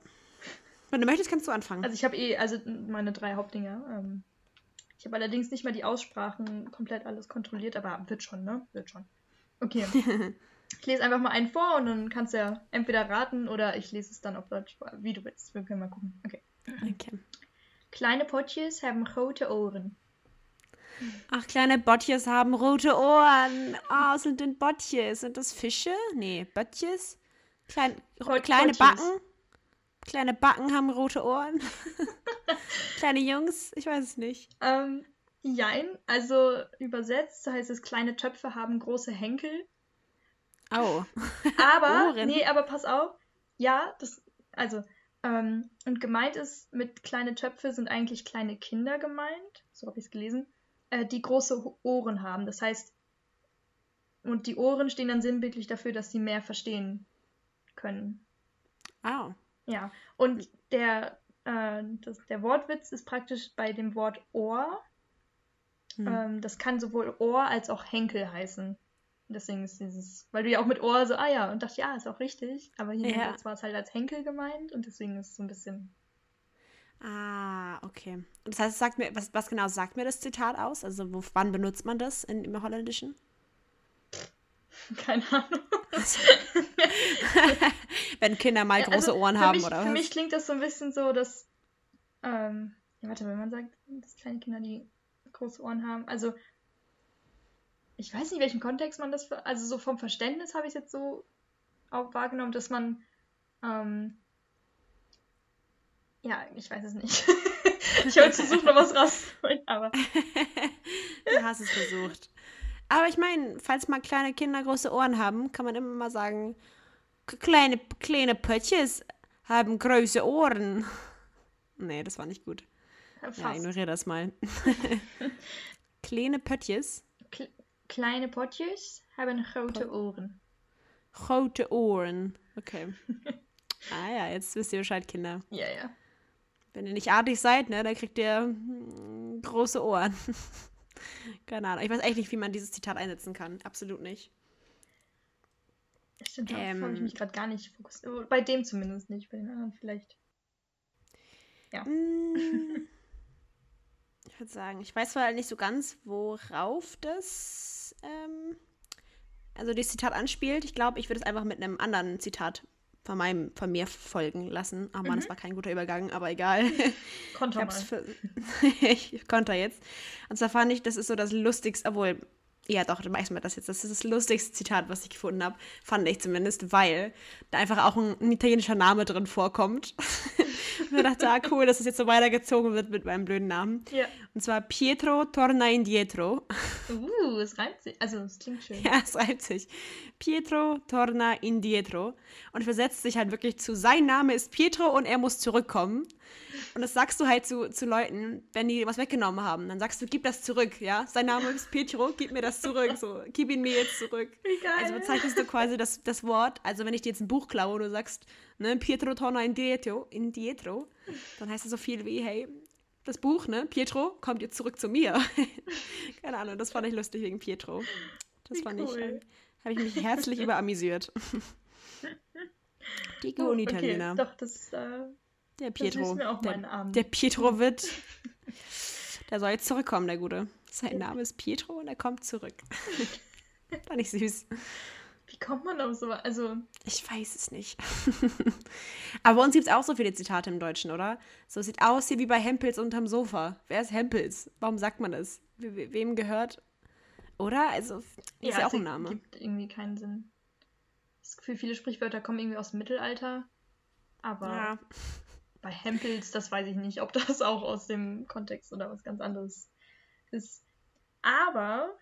Wenn du möchtest, kannst du anfangen. Also ich habe eh, also meine drei Hauptdinge. Ähm, ich habe allerdings nicht mal die Aussprachen komplett alles kontrolliert, aber wird schon, ne? Wird schon. Okay. ich lese einfach mal einen vor und dann kannst du ja entweder raten oder ich lese es dann auf Deutsch, wie du willst. Wir können mal gucken. Okay. Okay. Kleine Potjes haben rote Ohren. Ach, kleine Botjes haben rote Ohren. Ah, oh, sind denn Botjes? Sind das Fische? Nee, Botjes? Klein, kleine Backen? Kleine Backen haben rote Ohren. kleine Jungs, ich weiß es nicht. Ähm, jein, also übersetzt heißt es, kleine Töpfe haben große Henkel. Oh. aber, Ohren. nee, aber pass auf. Ja, das, also, ähm, und gemeint ist, mit kleine Töpfe sind eigentlich kleine Kinder gemeint, so habe ich es gelesen, äh, die große Ohren haben. Das heißt, und die Ohren stehen dann sinnbildlich dafür, dass sie mehr verstehen können. Oh. Ja, und der, äh, das, der Wortwitz ist praktisch bei dem Wort Ohr. Hm. Ähm, das kann sowohl Ohr als auch Henkel heißen. deswegen ist dieses, weil du ja auch mit Ohr so, ah ja, und dachte, ja, ist auch richtig. Aber hier ja. war es halt als Henkel gemeint und deswegen ist es so ein bisschen. Ah, okay. Und das heißt, sagt mir, was, was genau sagt mir das Zitat aus? Also wo, wann benutzt man das in, im Holländischen? Keine Ahnung. Also, wenn Kinder mal große also, Ohren haben, mich, oder was? Für mich klingt das so ein bisschen so, dass. Ähm, ja, warte, wenn man sagt, dass kleine Kinder, die große Ohren haben. Also, ich weiß nicht, welchen Kontext man das. Also, so vom Verständnis habe ich es jetzt so auch wahrgenommen, dass man. Ähm, ja, ich weiß es nicht. ich habe versucht, noch was rauszuholen, aber. du hast es versucht. Aber ich meine, falls mal kleine Kinder große Ohren haben, kann man immer mal sagen, kleine, kleine Pöttches haben große Ohren. Nee, das war nicht gut. Fast. Ja, ignoriere das mal. kleine Pöttches. Kle kleine Pöttches haben große Ohren. Große Ohren. Okay. ah ja, jetzt wisst ihr Bescheid, Kinder. Ja, ja. Wenn ihr nicht artig seid, ne, dann kriegt ihr hm, große Ohren. Keine Ahnung. Ich weiß echt nicht, wie man dieses Zitat einsetzen kann. Absolut nicht. Stimmt, darauf ähm, habe ich mich gerade gar nicht fokussiert. Bei dem zumindest nicht, bei den anderen vielleicht. Ja. Mm, ich würde sagen, ich weiß zwar nicht so ganz, worauf das, ähm, also das Zitat anspielt. Ich glaube, ich würde es einfach mit einem anderen Zitat von, meinem, von mir folgen lassen. Oh Mann, mhm. das war kein guter Übergang, aber egal. Konter ich, für, ich konnte jetzt. Und zwar fand ich, das ist so das Lustigste, obwohl, ja doch, du weißt mal das jetzt. Das ist das lustigste Zitat, was ich gefunden habe. Fand ich zumindest, weil da einfach auch ein, ein italienischer Name drin vorkommt. und ich dachte, ah cool, dass es jetzt so weitergezogen wird mit meinem blöden Namen. Ja. Und zwar Pietro torna indietro. Uh, es reimt sich. Also, es klingt schön. Ja, es reimt sich. Pietro torna indietro. Und versetzt sich halt wirklich zu, sein Name ist Pietro und er muss zurückkommen. Und das sagst du halt zu, zu Leuten, wenn die was weggenommen haben. Dann sagst du, gib das zurück, ja? Sein Name ist Pietro, gib mir das zurück. So, gib ihn mir jetzt zurück. Wie geil. Also bezeichnest du quasi das, das Wort. Also wenn ich dir jetzt ein Buch klaue und du sagst, ne, Pietro torna indietro, indietro, dann heißt es so viel wie, hey, das Buch, ne, Pietro, kommt jetzt zurück zu mir. Keine Ahnung, das fand ich lustig wegen Pietro. Das wie fand cool. ich, äh, habe ich mich herzlich überamüsiert. Die guten oh. Okay, doch, das, äh, der Pietro. Der, der Pietro wird, der soll jetzt zurückkommen, der Gute. Sein Name ist Pietro und er kommt zurück. fand ich süß. Wie kommt man auf so Also. Ich weiß es nicht. Aber bei uns gibt es auch so viele Zitate im Deutschen, oder? So sieht aus hier wie bei Hempels unterm Sofa. Wer ist Hempels? Warum sagt man das? We wem gehört? Oder? Also, ist ja, ja auch ein Name. gibt irgendwie keinen Sinn. Das Gefühl, viele Sprichwörter kommen irgendwie aus dem Mittelalter. Aber ja. Bei Hempels, das weiß ich nicht, ob das auch aus dem Kontext oder was ganz anderes ist. Aber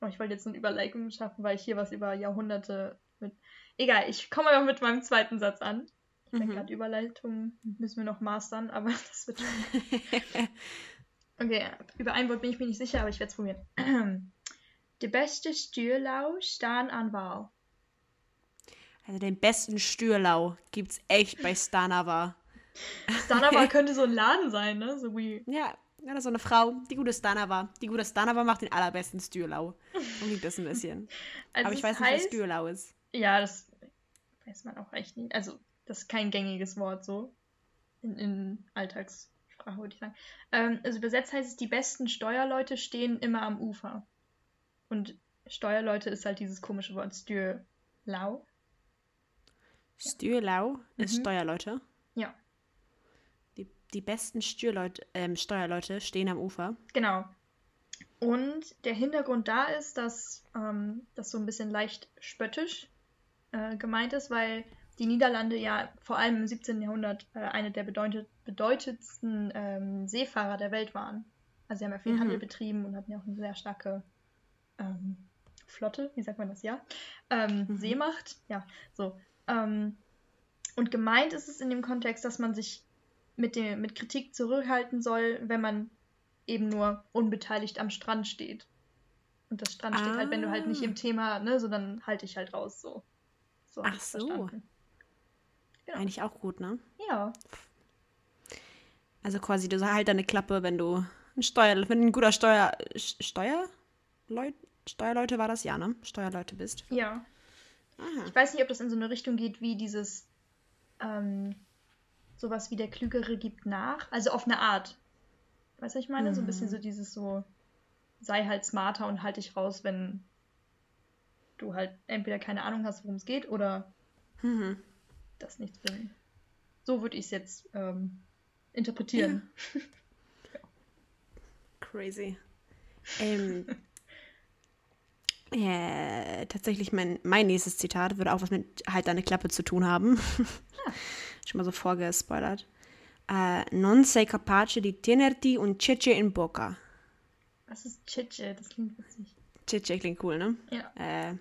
Oh, ich wollte jetzt eine Überleitung schaffen, weil ich hier was über Jahrhunderte mit. Egal, ich komme aber mit meinem zweiten Satz an. Ich mhm. gerade Überleitungen müssen wir noch mastern, aber das wird schon. okay, über ein Wort bin ich mir nicht sicher, aber ich werde es probieren. Der beste Stürlau stan an Wahl. Also den besten Stürlau gibt's echt bei Stanava. Stanava könnte so ein Laden sein, ne? So wie. Ja, ja, so eine Frau, die gute Stanava. Die gute Stanava macht den allerbesten Stürlau. Und liebt das ein bisschen. Also Aber ich weiß heißt, nicht, was Stürlau ist. Ja, das weiß man auch echt nicht. Also, das ist kein gängiges Wort so. In, in Alltagssprache würde ich sagen. Ähm, also übersetzt heißt es, die besten Steuerleute stehen immer am Ufer. Und Steuerleute ist halt dieses komische Wort Stürlau. Stürlau ja. ist mhm. Steuerleute? Die besten Steuerleute, ähm, Steuerleute stehen am Ufer. Genau. Und der Hintergrund da ist, dass ähm, das so ein bisschen leicht spöttisch äh, gemeint ist, weil die Niederlande ja vor allem im 17. Jahrhundert äh, eine der bedeutet, bedeutendsten ähm, Seefahrer der Welt waren. Also sie haben ja viel mhm. Handel betrieben und hatten ja auch eine sehr starke ähm, Flotte, wie sagt man das, ja? Ähm, mhm. Seemacht, ja, so. Ähm, und gemeint ist es in dem Kontext, dass man sich mit, dem, mit Kritik zurückhalten soll, wenn man eben nur unbeteiligt am Strand steht. Und das Strand ah. steht halt, wenn du halt nicht im ah. Thema, ne, so dann halte ich halt raus, so. so Ach so. Genau. Eigentlich auch gut, ne? Ja. Also quasi, du halt deine Klappe, wenn du ein Steuer, wenn ein guter Steuer, Steuer? Leut, Steuerleute war das ja, ne? Steuerleute bist. Ja. Aha. Ich weiß nicht, ob das in so eine Richtung geht wie dieses ähm, sowas wie der Klügere gibt nach. Also auf eine Art. Weißt du, was ich meine? Mhm. So ein bisschen so dieses so, sei halt smarter und halt dich raus, wenn du halt entweder keine Ahnung hast, worum es geht, oder mhm. das nichts bringt. So würde ich es jetzt ähm, interpretieren. Ja. Crazy. Ähm, äh, tatsächlich mein, mein nächstes Zitat würde auch was mit halt deine Klappe zu tun haben. Ah. Schon mal so vorgespoilert. Uh, non sei capace di tenerti un cece in bocca. Was ist cece? Das klingt witzig. Cece klingt cool, ne? Ja. Äh,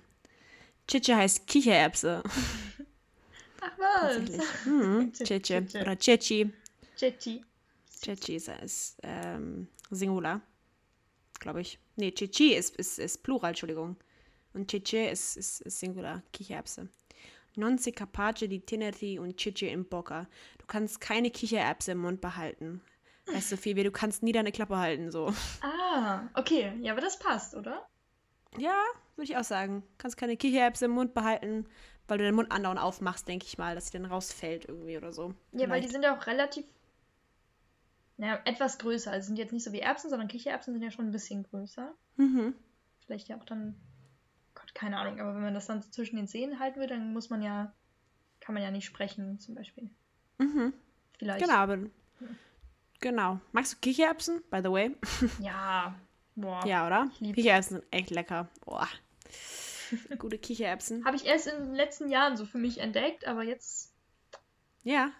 cece heißt Kichererbse. Ach was? Hm, cece. Oder ceci. Ceci. Ceci ist, ist ähm, Singular, glaube ich. Nee, ceci ist, ist, ist Plural, Entschuldigung. Und cece ist, ist, ist Singular, Kichererbse. Non si capace di tenerti un cece in bocca. Du kannst keine Kichererbse im Mund behalten. Weißt du, viel wie du kannst nie deine Klappe halten, so. Ah, okay. Ja, aber das passt, oder? Ja, würde ich auch sagen. Du kannst keine Kichererbse im Mund behalten, weil du den Mund andauernd aufmachst, denke ich mal, dass sie dann rausfällt irgendwie oder so. Ja, Vielleicht. weil die sind ja auch relativ, naja, etwas größer. Also sind jetzt nicht so wie Erbsen, sondern Kichererbsen sind ja schon ein bisschen größer. Mhm. Vielleicht ja auch dann keine Ahnung, aber wenn man das dann zwischen den Zähnen halten will, dann muss man ja, kann man ja nicht sprechen, zum Beispiel. Mhm. Vielleicht. Genau, aber, ja. genau. Magst du Kichererbsen, by the way? Ja. Boah. Ja, oder? Kichererbsen sind echt lecker. Boah. Gute Kichererbsen. Habe ich erst in den letzten Jahren so für mich entdeckt, aber jetzt. Ja.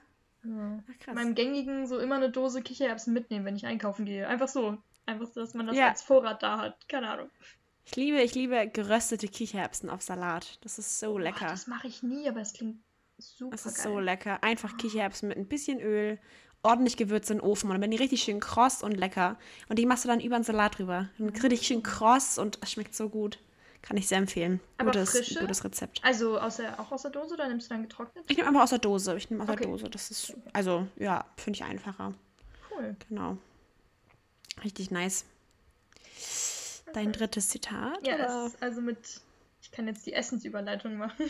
ja. Ach, krass. Meinem gängigen so immer eine Dose Kichererbsen mitnehmen, wenn ich einkaufen gehe. Einfach so. Einfach, dass man das ja. als Vorrat da hat. Keine Ahnung. Ich liebe, ich liebe geröstete Kichererbsen auf Salat. Das ist so lecker. das mache ich nie, aber es klingt super Das ist geil. so lecker. Einfach Kichererbsen mit ein bisschen Öl, ordentlich Gewürze in den Ofen und dann werden die richtig schön kross und lecker. Und die machst du dann über den Salat drüber. Dann richtig schön kross und es schmeckt so gut. Kann ich sehr empfehlen. Aber gutes, frische? gutes Rezept. Also aus der, auch aus der Dose oder nimmst du dann getrocknet? Ich nehme einfach aus der Dose. Ich nehme aus okay. der Dose. Das ist, also ja, finde ich einfacher. Cool. Genau. Richtig nice. Dein drittes Zitat? Ja, es, also mit. Ich kann jetzt die Essensüberleitung machen.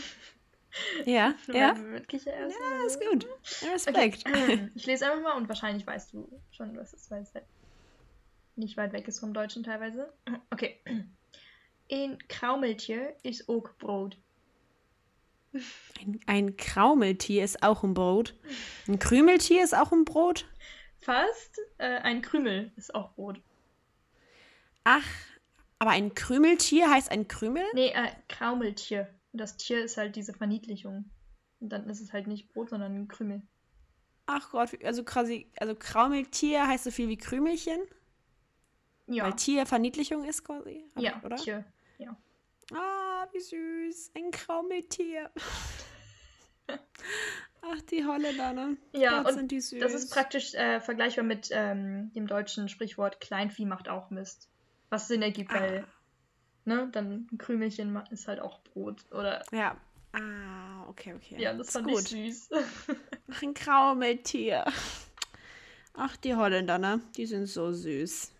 Ja, ja. Mit Kichererbsen. Ja, ist gut. Respekt. Okay. Ich lese einfach mal und wahrscheinlich weißt du schon, was es ist, weil es halt nicht weit weg ist vom Deutschen teilweise. Okay. Ein Kraumeltier ist auch Brot. Ein, ein Kraumeltier ist auch ein Brot. Ein Krümeltier ist auch ein Brot? Fast. Äh, ein Krümel ist auch Brot. Ach, aber ein Krümeltier heißt ein Krümel? Nee, äh, Kraumeltier. Und das Tier ist halt diese Verniedlichung. Und dann ist es halt nicht Brot, sondern ein Krümel. Ach Gott, also quasi, also Kraumeltier heißt so viel wie Krümelchen? Ja. Weil Tier Verniedlichung ist quasi? Ja, oder? Tier, ja. Ah, wie süß. Ein Kraumeltier. Ach, die Holländer, ne? Ja, Gott, und das ist praktisch äh, vergleichbar mit ähm, dem deutschen Sprichwort Kleinvieh macht auch Mist was Sinn ergibt, weil, ah. ne, dann ein Krümelchen ist halt auch Brot, oder? Ja. Ah, okay, okay. Ja, das, das fand gut. ich süß. Ach, ein Kraumeltier. Ach, die Holländer, ne? Die sind so süß.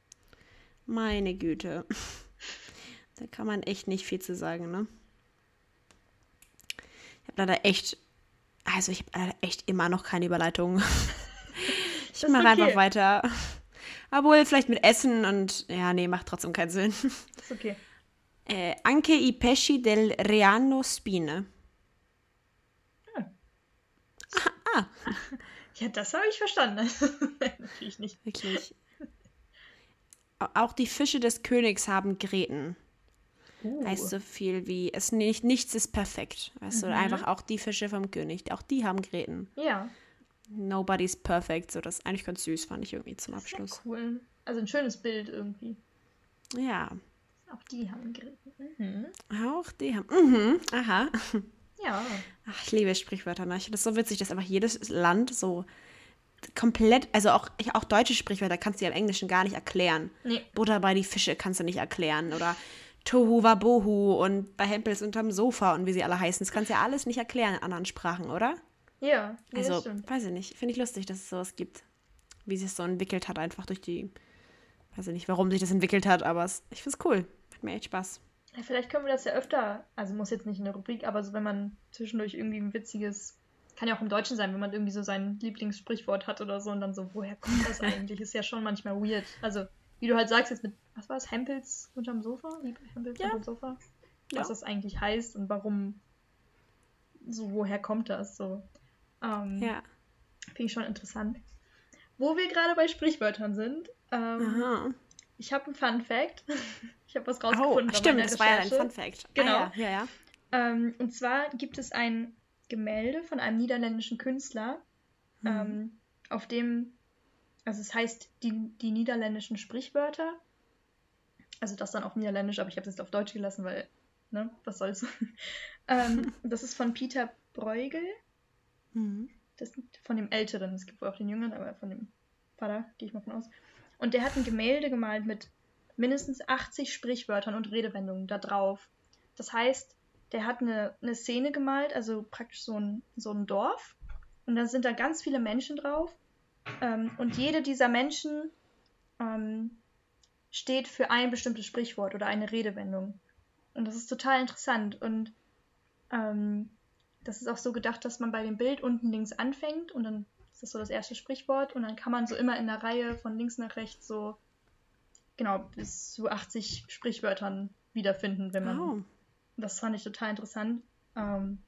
Meine Güte. Da kann man echt nicht viel zu sagen, ne? Ich habe leider echt, also ich habe leider echt immer noch keine Überleitung. ich mache okay. einfach weiter. Obwohl, vielleicht mit Essen und ja, nee, macht trotzdem keinen Sinn. Ist okay. Äh, anche i pesci del Reano Spine. Hm. Ah, ah. Ja, das habe ich verstanden. Natürlich nicht. Wirklich. Auch die Fische des Königs haben Gräten. Uh. Heißt so viel wie, es nicht, nichts ist perfekt. Weißt mhm. du, einfach auch die Fische vom König, auch die haben Gräten. Ja. Nobody's Perfect. So, das ist eigentlich ganz süß, fand ich irgendwie zum Abschluss. Ja cool. Also ein schönes Bild irgendwie. Ja. Auch die haben Grillen. Mhm. Auch die haben. Mhm. Aha. Ja. Ach, ich liebe Sprichwörter. Ne? Ich finde das so witzig, dass einfach jedes Land so komplett, also auch, auch deutsche Sprichwörter kannst du ja im Englischen gar nicht erklären. Nee. Butter bei die Fische kannst du nicht erklären. Oder Tohu Wabohu und bei Hempels unterm Sofa und wie sie alle heißen. Das kannst du ja alles nicht erklären in anderen Sprachen, oder? Ja, nee, also, weiß ich nicht. Finde ich lustig, dass es sowas gibt. Wie sich es so entwickelt hat, einfach durch die. Weiß ich nicht, warum sich das entwickelt hat, aber es, ich finde es cool. Hat mir echt Spaß. Ja, vielleicht können wir das ja öfter, also muss jetzt nicht in der Rubrik, aber so wenn man zwischendurch irgendwie ein witziges, kann ja auch im Deutschen sein, wenn man irgendwie so sein Lieblingssprichwort hat oder so und dann so, woher kommt das eigentlich? Ist ja schon manchmal weird. Also, wie du halt sagst, jetzt mit, was war es, Hempels unterm Sofa? Hempels ja. unterm Sofa? Ja. Was das eigentlich heißt und warum, so, woher kommt das? So. Ähm, ja. Finde ich schon interessant. Wo wir gerade bei Sprichwörtern sind, ähm, ich habe einen Fun Fact. Ich habe was rausgefunden. Oh, stimmt, das war ja ein Fun Fact. Ah genau. Ah, ja, ja. Ähm, und zwar gibt es ein Gemälde von einem niederländischen Künstler, hm. auf dem, also es heißt die, die niederländischen Sprichwörter. Also das dann auf Niederländisch, aber ich habe es jetzt auf Deutsch gelassen, weil, ne, was soll's. ähm, das ist von Peter Bruegel. Mhm. Das von dem Älteren. Es gibt wohl auch den Jüngeren, aber von dem Vater gehe ich mal von aus. Und der hat ein Gemälde gemalt mit mindestens 80 Sprichwörtern und Redewendungen da drauf. Das heißt, der hat eine, eine Szene gemalt, also praktisch so ein, so ein Dorf. Und da sind da ganz viele Menschen drauf. Ähm, und jede dieser Menschen ähm, steht für ein bestimmtes Sprichwort oder eine Redewendung. Und das ist total interessant. Und ähm, das ist auch so gedacht, dass man bei dem Bild unten links anfängt und dann ist das so das erste Sprichwort und dann kann man so immer in der Reihe von links nach rechts so genau, bis zu 80 Sprichwörtern wiederfinden, wenn man. Oh. Das fand ich total interessant. Ähm,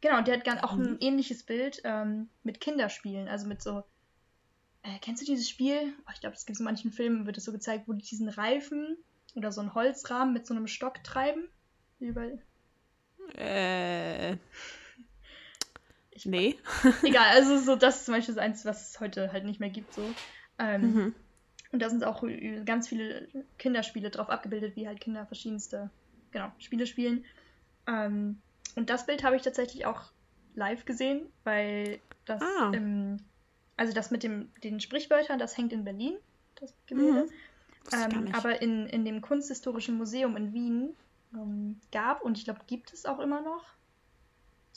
genau, der hat gern auch ein mhm. ähnliches Bild ähm, mit Kinderspielen, also mit so. Äh, kennst du dieses Spiel? Oh, ich glaube, das gibt es in manchen Filmen, wird es so gezeigt, wo die diesen Reifen oder so einen Holzrahmen mit so einem Stock treiben. Überall. Äh. Ich, nee. Egal, also so das ist zum Beispiel eins, was es heute halt nicht mehr gibt. So. Ähm, mhm. Und da sind auch ganz viele Kinderspiele drauf abgebildet, wie halt Kinder verschiedenste genau, Spiele spielen. Ähm, und das Bild habe ich tatsächlich auch live gesehen, weil das, ah. ähm, also das mit dem, den Sprichwörtern, das hängt in Berlin, das Gemälde. Mhm. Ähm, aber in, in dem Kunsthistorischen Museum in Wien ähm, gab, und ich glaube, gibt es auch immer noch,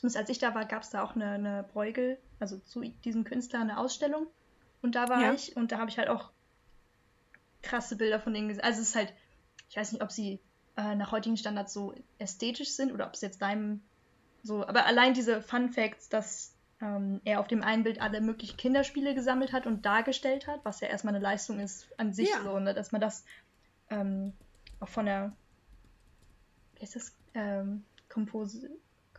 zumindest als ich da war, gab es da auch eine, eine Bräugel, also zu diesem Künstler eine Ausstellung. Und da war ja. ich und da habe ich halt auch krasse Bilder von denen gesehen. Also es ist halt, ich weiß nicht, ob sie äh, nach heutigen Standards so ästhetisch sind oder ob es jetzt deinem so, aber allein diese Fun Facts, dass ähm, er auf dem einen Bild alle möglichen Kinderspiele gesammelt hat und dargestellt hat, was ja erstmal eine Leistung ist an sich, ja. so, ne? dass man das ähm, auch von der, wie heißt das, ähm, Kompose,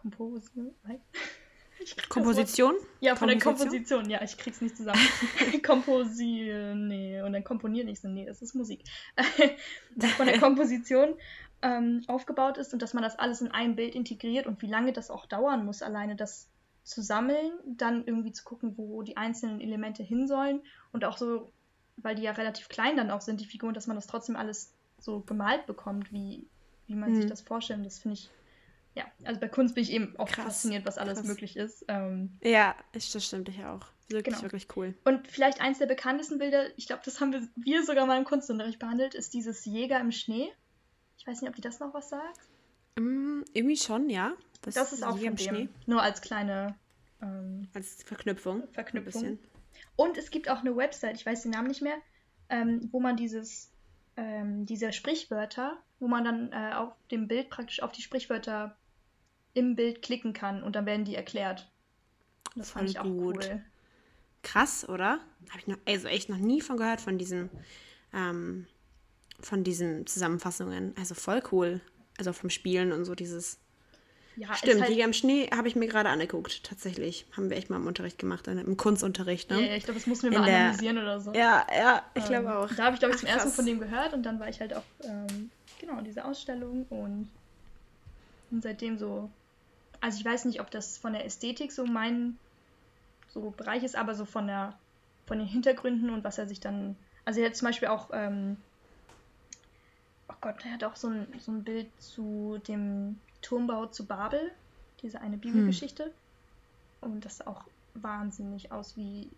Kompose, Komposition? Ja, von der Komposition. Ja, ich krieg's nicht zusammen. Komposi, nee, und dann komponieren nicht so, nee, das ist Musik. von der Komposition ähm, aufgebaut ist und dass man das alles in ein Bild integriert und wie lange das auch dauern muss, alleine das zu sammeln, dann irgendwie zu gucken, wo die einzelnen Elemente hin sollen und auch so, weil die ja relativ klein dann auch sind, die Figuren, dass man das trotzdem alles so gemalt bekommt, wie, wie man hm. sich das vorstellt. Das finde ich ja, also bei Kunst bin ich eben auch krass, fasziniert, was alles krass. möglich ist. Ähm, ja, das stimmt ich auch. Wirklich, genau. wirklich cool. Und vielleicht eins der bekanntesten Bilder, ich glaube, das haben wir, wir sogar mal im Kunstunterricht behandelt, ist dieses Jäger im Schnee. Ich weiß nicht, ob die das noch was sagt. Mm, irgendwie schon, ja. Das, das ist auch Jäger im Schnee. Nur als kleine ähm, als Verknüpfung. Verknüpfung. Und es gibt auch eine Website, ich weiß den Namen nicht mehr, ähm, wo man dieses, ähm, diese Sprichwörter, wo man dann äh, auf dem Bild praktisch auf die Sprichwörter im Bild klicken kann und dann werden die erklärt. Das Voll fand ich auch gut. cool. Krass, oder? Habe ich noch, also echt noch nie von gehört, von diesen, ähm, von diesen Zusammenfassungen. Also voll cool. Also vom Spielen und so dieses. Ja, Stimmt, halt, Jäger im Schnee habe ich mir gerade angeguckt, tatsächlich. Haben wir echt mal im Unterricht gemacht, im Kunstunterricht. Ne? Ja, ja ich glaube, das mussten wir mal der, analysieren oder so. Ja, ja, ich ähm, glaube auch. Da habe ich, glaube ich, zum Ach, ersten von dem gehört und dann war ich halt auch, ähm, genau, in dieser Ausstellung und, und seitdem so also ich weiß nicht, ob das von der Ästhetik so mein so Bereich ist, aber so von der von den Hintergründen und was er sich dann. Also er hat zum Beispiel auch, ähm, oh Gott, er hat auch so ein, so ein Bild zu dem Turmbau zu Babel, diese eine Bibelgeschichte. Hm. Und das sah auch wahnsinnig aus wie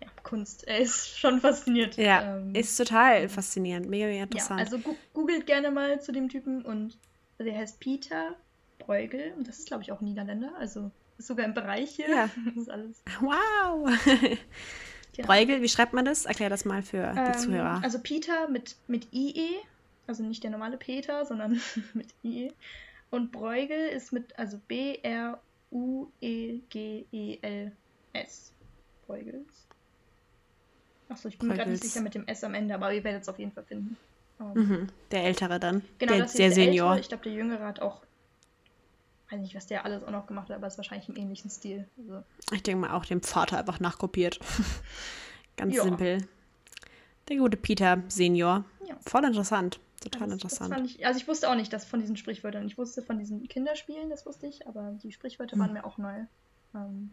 ja, Kunst. Er ist schon fasziniert. Ja, ähm, ist total faszinierend. Mega, mega interessant. Ja, also googelt gerne mal zu dem Typen und also er heißt Peter Bruegel. Und das ist, glaube ich, auch Niederländer. Also ist sogar im Bereich hier. Ja. Ist alles. Wow! ja. Bruegel, wie schreibt man das? Erklär das mal für ähm, die Zuhörer. Also Peter mit, mit IE Also nicht der normale Peter, sondern mit I. Und Bruegel ist mit, also B-R-U-E-G-E-L-S. Bruegels. Achso, ich bin mir gerade nicht sicher mit dem S am Ende, aber ihr werdet es auf jeden Fall finden. Um, mhm, der Ältere dann. Genau, der, das der Senior. Ältere. Ich glaube, der Jüngere hat auch weiß nicht, was der alles auch noch gemacht hat, aber es ist wahrscheinlich im ähnlichen Stil. Also. Ich denke mal auch dem Vater einfach nachkopiert. Ganz ja. simpel. Der gute Peter Senior. Ja. Voll interessant. Total das, interessant. Ich, also ich wusste auch nicht, dass von diesen Sprichwörtern. Ich wusste von diesen Kinderspielen, das wusste ich, aber die Sprichwörter hm. waren mir auch neu. Ähm.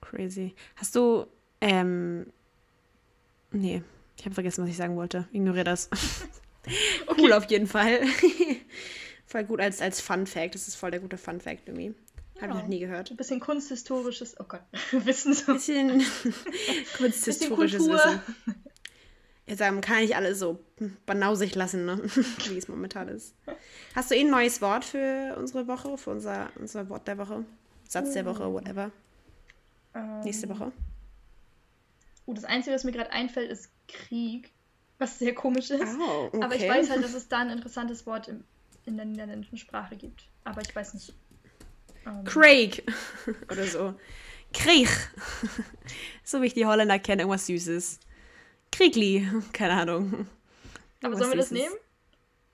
Crazy. Hast du, ähm, nee, ich habe vergessen, was ich sagen wollte. Ignoriere das. okay. Cool auf jeden Fall. Voll gut als, als Fun Fact. Das ist voll der gute Fun Fact irgendwie. Habe ich noch nie gehört. Ein bisschen kunsthistorisches, oh Gott, Wissen so. Ein bisschen kunsthistorisches bisschen Wissen. Jetzt sagen, kann ich alles so banausig lassen, ne? wie es momentan ist. Hast du eh ein neues Wort für unsere Woche, für unser, unser Wort der Woche? Satz der Woche, whatever. Ähm, Nächste Woche. Oh, das Einzige, was mir gerade einfällt, ist Krieg, was sehr komisch ist. Oh, okay. Aber ich weiß halt, dass es da ein interessantes Wort im, in der niederländischen Sprache gibt. Aber ich weiß nicht. Ähm, Craig oder so. Krieg. so wie ich die Holländer kenne, irgendwas Süßes. Kriegli, keine Ahnung. Aber sollen wir das nehmen?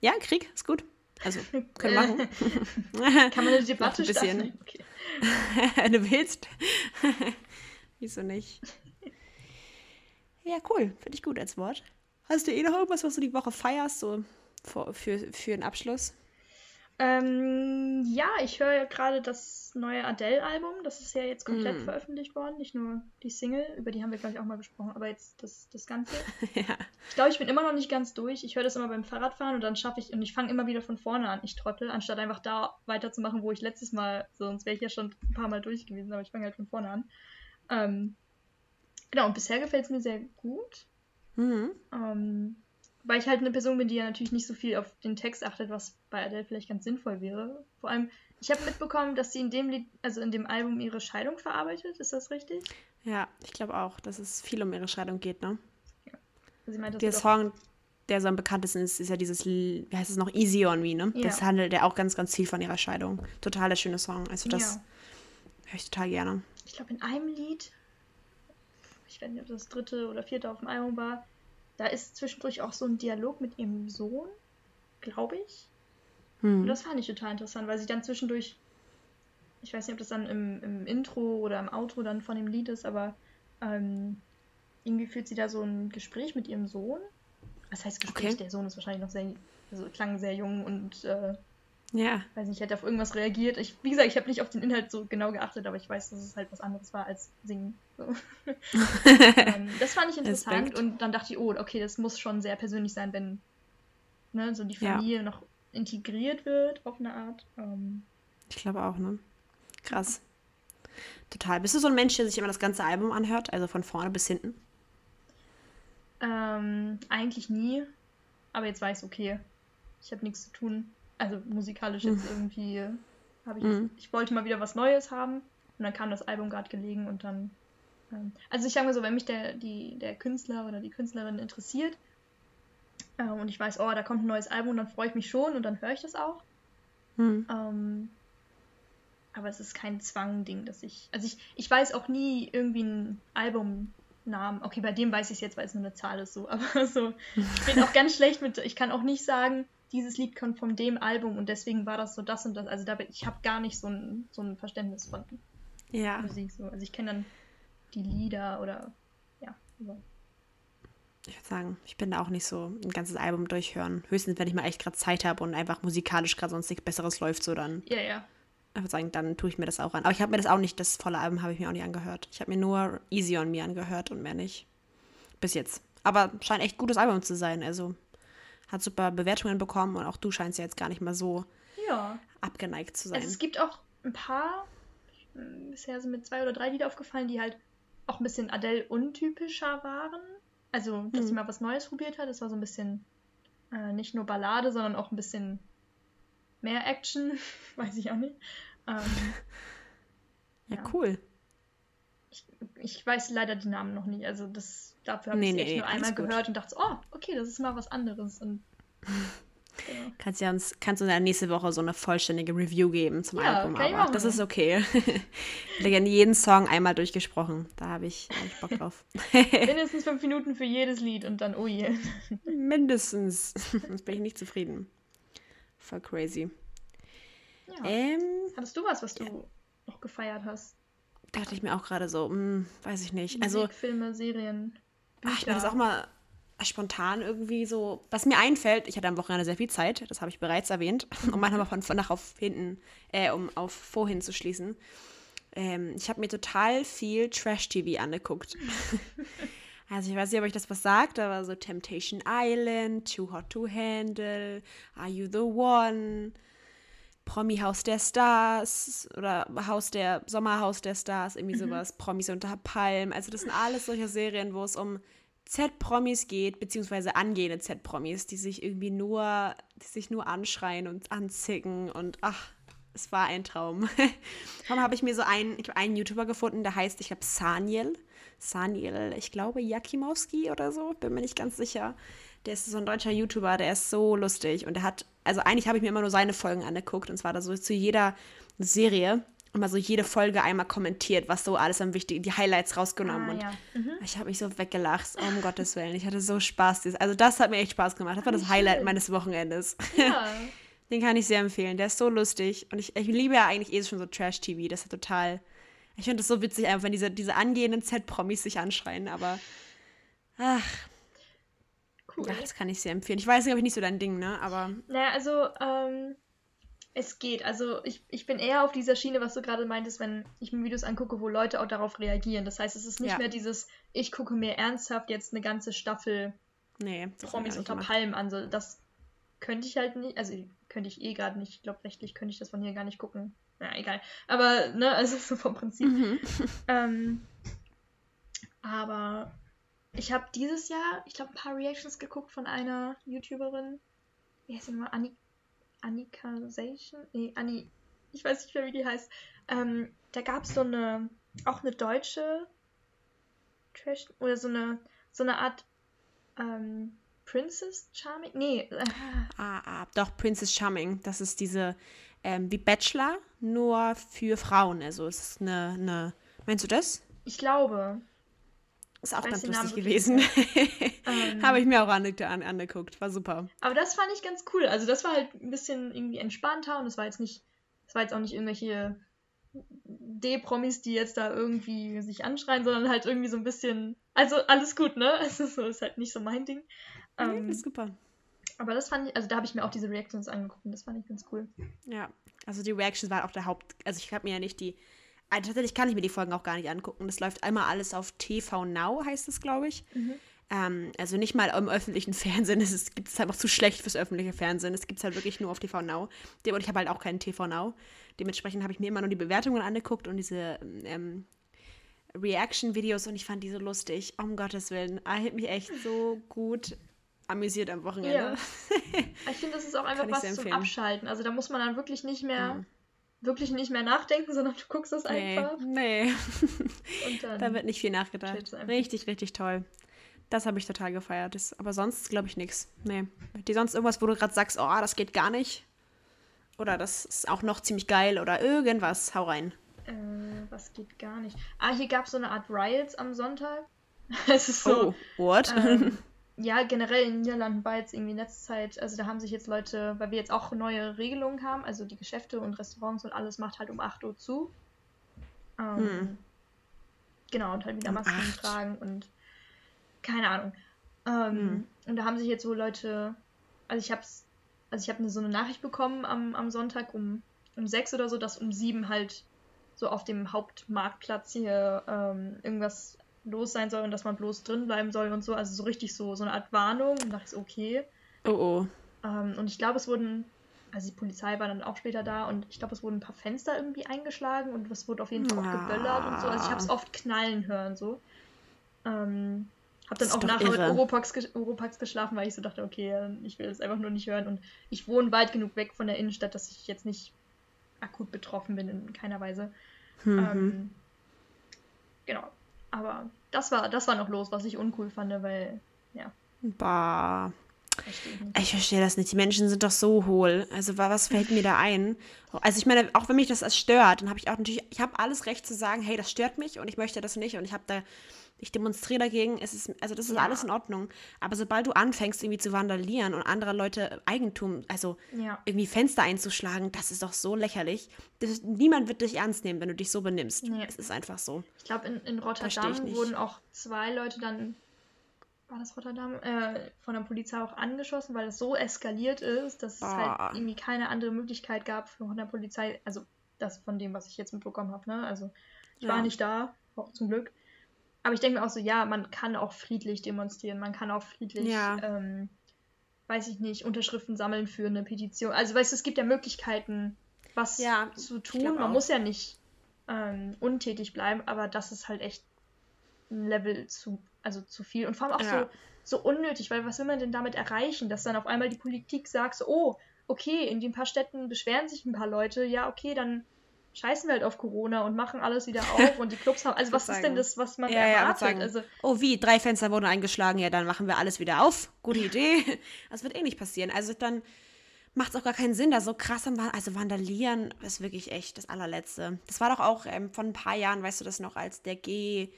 Ja, Krieg, ist gut. Also, können wir machen. Kann man eine Debatte ein bisschen. Okay. du willst? Wieso nicht? Ja, cool. Finde ich gut als Wort. Hast du eh noch irgendwas, was du die Woche feierst, so für, für, für einen Abschluss? Ähm, ja, ich höre ja gerade das neue Adele-Album. Das ist ja jetzt komplett mm. veröffentlicht worden. Nicht nur die Single, über die haben wir, glaube ich, auch mal gesprochen, aber jetzt das, das Ganze. ja. Ich glaube, ich bin immer noch nicht ganz durch. Ich höre das immer beim Fahrradfahren und dann schaffe ich, und ich fange immer wieder von vorne an, ich trottel, anstatt einfach da weiterzumachen, wo ich letztes Mal, sonst wäre ich ja schon ein paar Mal durch gewesen, aber ich fange halt von vorne an. Ähm, genau, und bisher gefällt es mir sehr gut. Mhm. Ähm, weil ich halt eine Person bin, die ja natürlich nicht so viel auf den Text achtet, was bei Adele vielleicht ganz sinnvoll wäre. Vor allem, ich habe mitbekommen, dass sie in dem Lied, also in dem Album ihre Scheidung verarbeitet. Ist das richtig? Ja, ich glaube auch, dass es viel um ihre Scheidung geht, ne? Ja. Also meint, der Song, der so am bekanntesten ist, ist ja dieses, wie heißt es noch, Easy on Me, ne? Ja. Das handelt ja auch ganz, ganz viel von ihrer Scheidung. Total der schöne Song. Also das ja. höre ich total gerne. Ich glaube, in einem Lied, ich weiß nicht, ob das dritte oder vierte auf dem Album war, da ist zwischendurch auch so ein Dialog mit ihrem Sohn, glaube ich. Hm. Und das fand ich total interessant, weil sie dann zwischendurch, ich weiß nicht, ob das dann im, im Intro oder im Outro dann von dem Lied ist, aber ähm, irgendwie führt sie da so ein Gespräch mit ihrem Sohn. Was heißt Gespräch? Okay. Der Sohn ist wahrscheinlich noch sehr, also klang sehr jung und äh, ja. Weiß nicht, hätte auf irgendwas reagiert. Ich, wie gesagt, ich habe nicht auf den Inhalt so genau geachtet, aber ich weiß, dass es halt was anderes war als singen. So. ähm, das fand ich interessant Respekt. und dann dachte ich, oh, okay, das muss schon sehr persönlich sein, wenn ne, so die Familie ja. noch integriert wird auf eine Art. Ähm, ich glaube auch, ne? Krass. Total. Bist du so ein Mensch, der sich immer das ganze Album anhört, also von vorne bis hinten? Ähm, eigentlich nie. Aber jetzt weiß ich, okay, ich habe nichts zu tun also musikalisch jetzt mhm. irgendwie habe ich, mhm. ich wollte mal wieder was Neues haben und dann kam das Album gerade gelegen und dann, ähm, also ich sage mal so, wenn mich der, die, der Künstler oder die Künstlerin interessiert äh, und ich weiß, oh, da kommt ein neues Album, dann freue ich mich schon und dann höre ich das auch. Mhm. Ähm, aber es ist kein Zwang-Ding, dass ich, also ich, ich weiß auch nie irgendwie ein Albumnamen. Okay, bei dem weiß ich es jetzt, weil es nur eine Zahl ist so, aber so, ich bin auch ganz schlecht mit, ich kann auch nicht sagen, dieses Lied kommt von dem Album und deswegen war das so das und das. Also da, ich habe gar nicht so ein, so ein Verständnis von ja. Musik. So. Also ich kenne dann die Lieder oder ja. So. Ich würde sagen, ich bin da auch nicht so ein ganzes Album durchhören. Höchstens, wenn ich mal echt gerade Zeit habe und einfach musikalisch gerade sonst nichts Besseres läuft, so dann. Ja, ja. Ich würde sagen, dann tue ich mir das auch an. Aber ich habe mir das auch nicht, das volle Album habe ich mir auch nicht angehört. Ich habe mir nur Easy on Me angehört und mehr nicht. Bis jetzt. Aber scheint echt gutes Album zu sein. Also hat super Bewertungen bekommen und auch du scheinst ja jetzt gar nicht mal so ja. abgeneigt zu sein. Also es gibt auch ein paar, bisher sind mir zwei oder drei Lieder aufgefallen, die halt auch ein bisschen Adele untypischer waren. Also, dass hm. sie mal was Neues probiert hat. Das war so ein bisschen äh, nicht nur Ballade, sondern auch ein bisschen mehr Action. Weiß ich auch nicht. Ähm, ja, ja, cool. Ich, weiß leider die Namen noch nicht. Also das dafür habe nee, ich nee, echt nur einmal gehört und dachte, oh, okay, das ist mal was anderes. Und Kannst, ja uns, kannst du uns ja nächste Woche so eine vollständige Review geben zum ja, Album. Aber das ist okay. ich habe jeden Song einmal durchgesprochen. Da habe ich, hab ich Bock drauf. Mindestens fünf Minuten für jedes Lied und dann, oh je. Mindestens. Sonst bin ich nicht zufrieden. Voll crazy. Ja. Ähm, Hattest du was, was du ja. noch gefeiert hast? Dachte ich mir auch gerade so, hm, weiß ich nicht. Musik, also Filme, Serien. Ach, ich bin das auch mal spontan irgendwie so, was mir einfällt, ich hatte am Wochenende sehr viel Zeit, das habe ich bereits erwähnt, um manchmal von, von nach auf hinten, äh, um auf vorhin zu schließen. Ähm, ich habe mir total viel Trash-TV angeguckt. also ich weiß nicht, ob euch das was sagt, aber so Temptation Island, Too Hot to Handle, Are You the One, Promi Haus der Stars oder Haus der Sommerhaus der Stars, irgendwie mhm. sowas, Promis unter Palm. Also das sind alles solche Serien, wo es um Z-Promis geht, beziehungsweise angehende Z-Promis, die sich irgendwie nur, die sich nur anschreien und anzicken und ach, es war ein Traum. Warum habe ich mir so einen, ich habe einen YouTuber gefunden, der heißt, ich glaube, Saniel. Saniel, ich glaube, Jakimowski oder so, bin mir nicht ganz sicher. Der ist so ein deutscher YouTuber, der ist so lustig und der hat, also eigentlich habe ich mir immer nur seine Folgen angeguckt und zwar da so zu jeder Serie immer so jede Folge einmal kommentiert, was so alles am wichtigen, die Highlights rausgenommen ah, und ja. mhm. ich habe mich so weggelacht, oh, um Gottes Willen, ich hatte so Spaß. Also das hat mir echt Spaß gemacht, das war das Highlight meines Wochenendes. Ja. Den kann ich sehr empfehlen, der ist so lustig und ich, ich liebe ja eigentlich eh schon so Trash-TV, das ist total, ich finde das so witzig einfach, wenn diese, diese angehenden Z-Promis sich anschreien, aber ach, Cool. Ja, das kann ich sehr empfehlen. Ich weiß, glaube ich, nicht so dein Ding, ne? Aber. Naja, also, ähm, es geht. Also, ich, ich bin eher auf dieser Schiene, was du gerade meintest, wenn ich mir Videos angucke, wo Leute auch darauf reagieren. Das heißt, es ist nicht ja. mehr dieses, ich gucke mir ernsthaft jetzt eine ganze Staffel nee, Promis unter Palmen an. So, das könnte ich halt nicht. Also, könnte ich eh gerade nicht. Ich glaube, rechtlich könnte ich das von hier gar nicht gucken. Ja, egal. Aber, ne, also so vom Prinzip. Mhm. Ähm, aber ich habe dieses Jahr, ich glaube, ein paar Reactions geguckt von einer YouTuberin. Wie heißt sie nochmal? Anni Annika Sation? Nee, Anni. Ich weiß nicht mehr, wie die heißt. Ähm, da gab es so eine, auch eine deutsche Trash, oder so eine, so eine Art ähm, Princess Charming? Nee. Äh. Ah, ah, doch, Princess Charming. Das ist diese, ähm, wie Bachelor, nur für Frauen. Also es ist eine, eine. Meinst du das? Ich glaube. Ist auch ganz lustig gewesen. ähm, Habe ich mir auch ange an, angeguckt. War super. Aber das fand ich ganz cool. Also das war halt ein bisschen irgendwie entspannter und es war jetzt nicht, es war jetzt auch nicht irgendwelche D-Promis, die jetzt da irgendwie sich anschreien, sondern halt irgendwie so ein bisschen. Also alles gut, ne? Es ist so, ist halt nicht so mein Ding. Ähm, nee, ist super. Aber das fand ich, also da habe ich mir auch diese Reactions angeguckt und das fand ich ganz cool. Ja, also die Reactions waren auch der Haupt. Also ich habe mir ja nicht die also tatsächlich kann ich mir die Folgen auch gar nicht angucken. Das läuft einmal alles auf TV Now, heißt es, glaube ich. Mhm. Ähm, also nicht mal im öffentlichen Fernsehen. Es gibt es halt auch zu schlecht fürs öffentliche Fernsehen. Es gibt es halt wirklich nur auf TV Now. Und ich habe halt auch keinen TV Now. Dementsprechend habe ich mir immer nur die Bewertungen angeguckt und diese ähm, Reaction-Videos und ich fand die so lustig. Um Gottes Willen. Er hat mich echt so gut amüsiert am Wochenende. Ja. ich finde, das ist auch einfach was zum Abschalten. Also da muss man dann wirklich nicht mehr. Mhm wirklich nicht mehr nachdenken, sondern du guckst es einfach. Nee. da wird nicht viel nachgedacht. Richtig, richtig toll. Das habe ich total gefeiert. Das, aber sonst glaube ich nichts. Nee. Die sonst irgendwas, wo du gerade sagst, oh, das geht gar nicht. Oder das ist auch noch ziemlich geil oder irgendwas. Hau rein. Äh, was geht gar nicht? Ah, hier gab es so eine Art Riots am Sonntag. es ist so. Oh, what? Ähm, ja, generell in den Niederlanden war jetzt irgendwie in letzter Zeit, also da haben sich jetzt Leute, weil wir jetzt auch neue Regelungen haben, also die Geschäfte und Restaurants und alles macht halt um 8 Uhr zu. Ähm, hm. Genau, und halt wieder Masken um tragen und keine Ahnung. Ähm, hm. Und da haben sich jetzt so Leute, also ich hab's, also ich habe so eine Nachricht bekommen am, am Sonntag um, um 6 oder so, dass um 7 halt so auf dem Hauptmarktplatz hier ähm, irgendwas los sein soll und dass man bloß drin bleiben soll und so. Also so richtig so, so eine Art Warnung. Und dachte ich, okay. Oh oh. Ähm, und ich glaube, es wurden, also die Polizei war dann auch später da und ich glaube, es wurden ein paar Fenster irgendwie eingeschlagen und es wurde auf jeden Fall auch geböllert und so. Also ich habe es oft knallen hören so. Ähm, hab dann auch nachher mit Oropax, Oropax geschlafen, weil ich so dachte, okay, ich will das einfach nur nicht hören. Und ich wohne weit genug weg von der Innenstadt, dass ich jetzt nicht akut betroffen bin in keiner Weise. Mhm. Ähm, genau. Aber das war, das war noch los, was ich uncool fand, weil, ja. Bah. Ich verstehe das nicht. Die Menschen sind doch so hohl. Also was fällt mir da ein? Also ich meine, auch wenn mich das stört, dann habe ich auch natürlich, ich habe alles Recht zu sagen, hey, das stört mich und ich möchte das nicht und ich habe da, ich demonstriere dagegen. Es ist, also das ist ja. alles in Ordnung. Aber sobald du anfängst irgendwie zu vandalieren und andere Leute Eigentum, also ja. irgendwie Fenster einzuschlagen, das ist doch so lächerlich. Das, niemand wird dich ernst nehmen, wenn du dich so benimmst. Nee. Es ist einfach so. Ich glaube, in, in Rotterdam wurden auch zwei Leute dann war das Rotterdam, äh, von der Polizei auch angeschossen, weil es so eskaliert ist, dass es halt irgendwie keine andere Möglichkeit gab von der Polizei, also das von dem, was ich jetzt mitbekommen habe, ne? Also ich ja. war nicht da, auch zum Glück. Aber ich denke mir auch so, ja, man kann auch friedlich demonstrieren, man kann auch friedlich, ja. ähm, weiß ich nicht, Unterschriften sammeln für eine Petition. Also weißt du, es gibt ja Möglichkeiten, was ja, zu tun. Man auch. muss ja nicht ähm, untätig bleiben, aber das ist halt echt ein Level zu also zu viel und vor allem auch ja. so, so unnötig, weil was will man denn damit erreichen, dass dann auf einmal die Politik sagt, so, oh, okay, in den paar Städten beschweren sich ein paar Leute, ja, okay, dann scheißen wir halt auf Corona und machen alles wieder auf und die Clubs haben. Also was ist denn das, was man ja, erwartet? Ja, also, oh, wie? Drei Fenster wurden eingeschlagen, ja, dann machen wir alles wieder auf. Gute Idee. Das wird eh nicht passieren. Also dann macht es auch gar keinen Sinn, da so krass am Also vandalieren ist wirklich echt das allerletzte. Das war doch auch ähm, von ein paar Jahren, weißt du das noch, als der G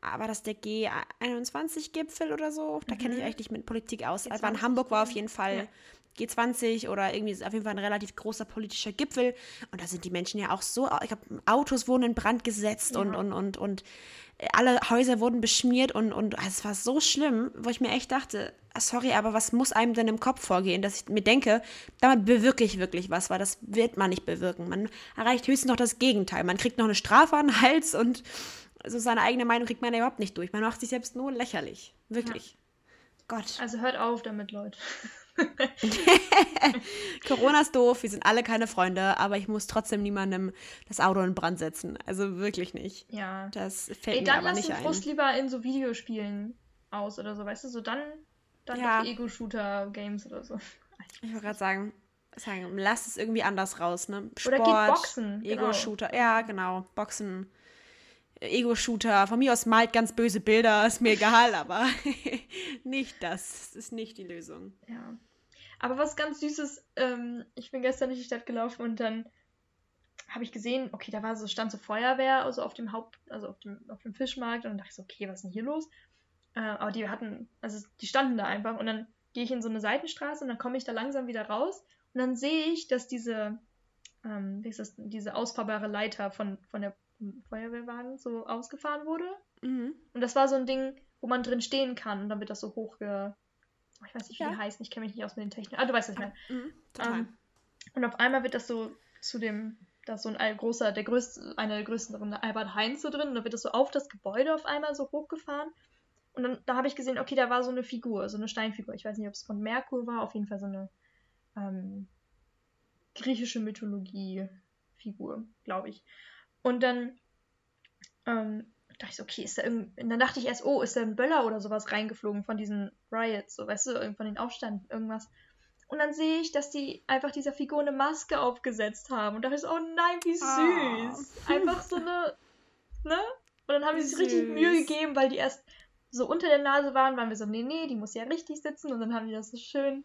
war das der G21-Gipfel oder so? Da mhm. kenne ich eigentlich nicht mit Politik aus. G20. Aber in Hamburg war auf jeden Fall ja. G20 oder irgendwie auf jeden Fall ein relativ großer politischer Gipfel. Und da sind die Menschen ja auch so, ich glaube, Autos wurden in Brand gesetzt ja. und, und, und, und alle Häuser wurden beschmiert und, und also es war so schlimm, wo ich mir echt dachte, ah, sorry, aber was muss einem denn im Kopf vorgehen, dass ich mir denke, damit bewirke ich wirklich was, weil das wird man nicht bewirken. Man erreicht höchstens noch das Gegenteil. Man kriegt noch eine Strafe an den Hals und also seine eigene Meinung kriegt man ja überhaupt nicht durch. Man macht sich selbst nur lächerlich. Wirklich. Ja. Gott. Also hört auf damit, Leute. Corona ist doof, wir sind alle keine Freunde, aber ich muss trotzdem niemandem das Auto in Brand setzen. Also wirklich nicht. Ja. Das fällt Ey, mir aber nicht ein. Dann lass den Frust lieber in so Videospielen aus oder so, weißt du, so dann, dann ja. Ego-Shooter-Games oder so. Ich wollte gerade sagen, sagen, lass es irgendwie anders raus, ne? Sport, oder geht Boxen. Genau. Ego-Shooter, genau. ja, genau, Boxen. Ego-Shooter. Von mir aus malt ganz böse Bilder, ist mir egal, aber nicht das. Das ist nicht die Lösung. Ja. Aber was ganz Süßes, ähm, ich bin gestern durch die Stadt gelaufen und dann habe ich gesehen, okay, da war so, stand so Feuerwehr, also auf dem Haupt, also auf dem, auf dem Fischmarkt und dann dachte ich so, okay, was ist denn hier los? Äh, aber die hatten, also die standen da einfach und dann gehe ich in so eine Seitenstraße und dann komme ich da langsam wieder raus und dann sehe ich, dass diese, ähm, wie ist das, diese ausfahrbare Leiter von, von der Feuerwehrwagen so ausgefahren wurde. Mhm. Und das war so ein Ding, wo man drin stehen kann und dann wird das so hochge. Ich weiß nicht, wie ja. die heißen, ich kenne mich nicht aus mit den Techniken. Ah, du weißt, was ich meine. Mhm, ähm, und auf einmal wird das so zu dem, da ist so ein großer, der größte, einer der größten Albert Heinz so drin und dann wird das so auf das Gebäude auf einmal so hochgefahren. Und dann, da habe ich gesehen, okay, da war so eine Figur, so eine Steinfigur. Ich weiß nicht, ob es von Merkur war, auf jeden Fall so eine ähm, griechische Mythologie-Figur, glaube ich. Und dann ähm, dachte ich so, okay, ist da irgendwie. Und dann dachte ich erst, oh, ist da ein Böller oder sowas reingeflogen von diesen Riots, so weißt du, von den Aufständen, irgendwas. Und dann sehe ich, dass die einfach dieser Figur eine Maske aufgesetzt haben. Und dachte ich so, oh nein, wie ah. süß. Oh. Einfach so eine. Ne? Und dann haben die sich richtig Mühe gegeben, weil die erst so unter der Nase waren, waren wir so, nee, nee, die muss ja richtig sitzen. Und dann haben die das so schön.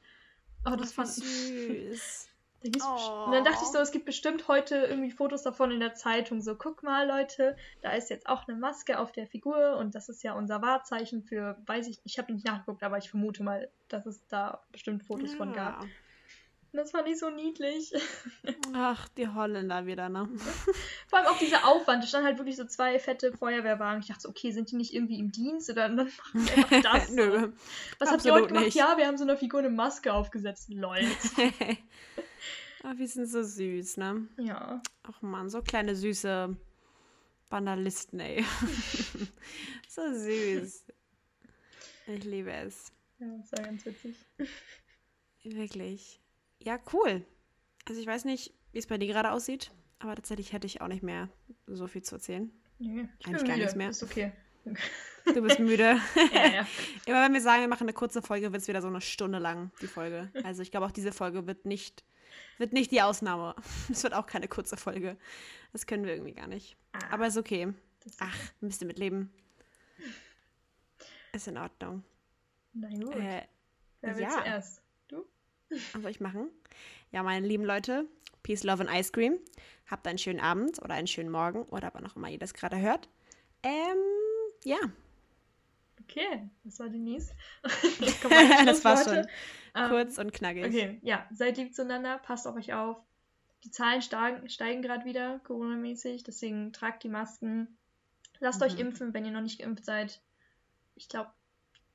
Oh, das fand ich süß. Oh. Und dann dachte ich so, es gibt bestimmt heute irgendwie Fotos davon in der Zeitung. So, guck mal, Leute, da ist jetzt auch eine Maske auf der Figur und das ist ja unser Wahrzeichen für, weiß ich, ich habe nicht nachgeguckt, aber ich vermute mal, dass es da bestimmt Fotos ja. von gab. Und das fand ich so niedlich. Ach, die Holländer wieder, ne? Vor allem auch dieser Aufwand. Da standen halt wirklich so zwei fette Feuerwehrwagen. Ich dachte so, okay, sind die nicht irgendwie im Dienst oder dann machen sie einfach das? Nö. Was habt ihr heute gemacht? Nicht. Ja, wir haben so einer Figur eine Maske aufgesetzt. Lol. Ach, wir sind so süß, ne? Ja. Ach man, so kleine süße Banalisten, ey. so süß. Ich liebe es. Ja, das war ganz witzig. Wirklich. Ja, cool. Also ich weiß nicht, wie es bei dir gerade aussieht, aber tatsächlich hätte ich auch nicht mehr so viel zu erzählen. Nee, ich Eigentlich gar nichts mehr. Ist okay. Du bist müde. ja, ja. Immer wenn wir sagen, wir machen eine kurze Folge, wird es wieder so eine Stunde lang, die Folge. Also ich glaube, auch diese Folge wird nicht wird nicht die Ausnahme. Es wird auch keine kurze Folge. Das können wir irgendwie gar nicht. Ah, Aber ist okay. Ach, ein bisschen mitleben. Ist in Ordnung. Na gut. Äh, Wer will ja. zuerst? Du? Was soll ich machen? Ja, meine lieben Leute, Peace, Love and Ice Cream. Habt einen schönen Abend oder einen schönen Morgen oder wann auch immer ihr das gerade hört. Ähm, ja. Okay, das war Denise. das war schon ähm, kurz und knackig. Okay, ja, seid lieb zueinander, passt auf euch auf. Die Zahlen steigen, steigen gerade wieder, Corona-mäßig, deswegen tragt die Masken. Lasst mhm. euch impfen, wenn ihr noch nicht geimpft seid. Ich glaube,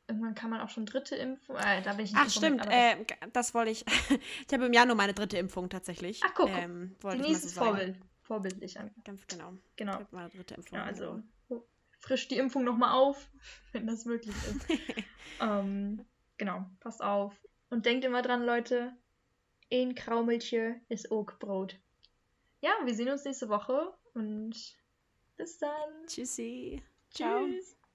irgendwann kann man auch schon dritte Impfung. Äh, da bin ich nicht Ach, stimmt. Äh, das wollte ich. ich habe im Januar meine dritte Impfung tatsächlich. Ach, guck. Ähm, Denise ist so Vorbild. vorbildlich an. Ganz genau. Genau. Ich meine dritte Impfung. Ja, also frisch die Impfung nochmal auf, wenn das möglich ist. ähm, genau, passt auf. Und denkt immer dran, Leute, ein Kraumelchen ist auch Brot. Ja, wir sehen uns nächste Woche und bis dann. Tschüssi. Ciao. Tschüss.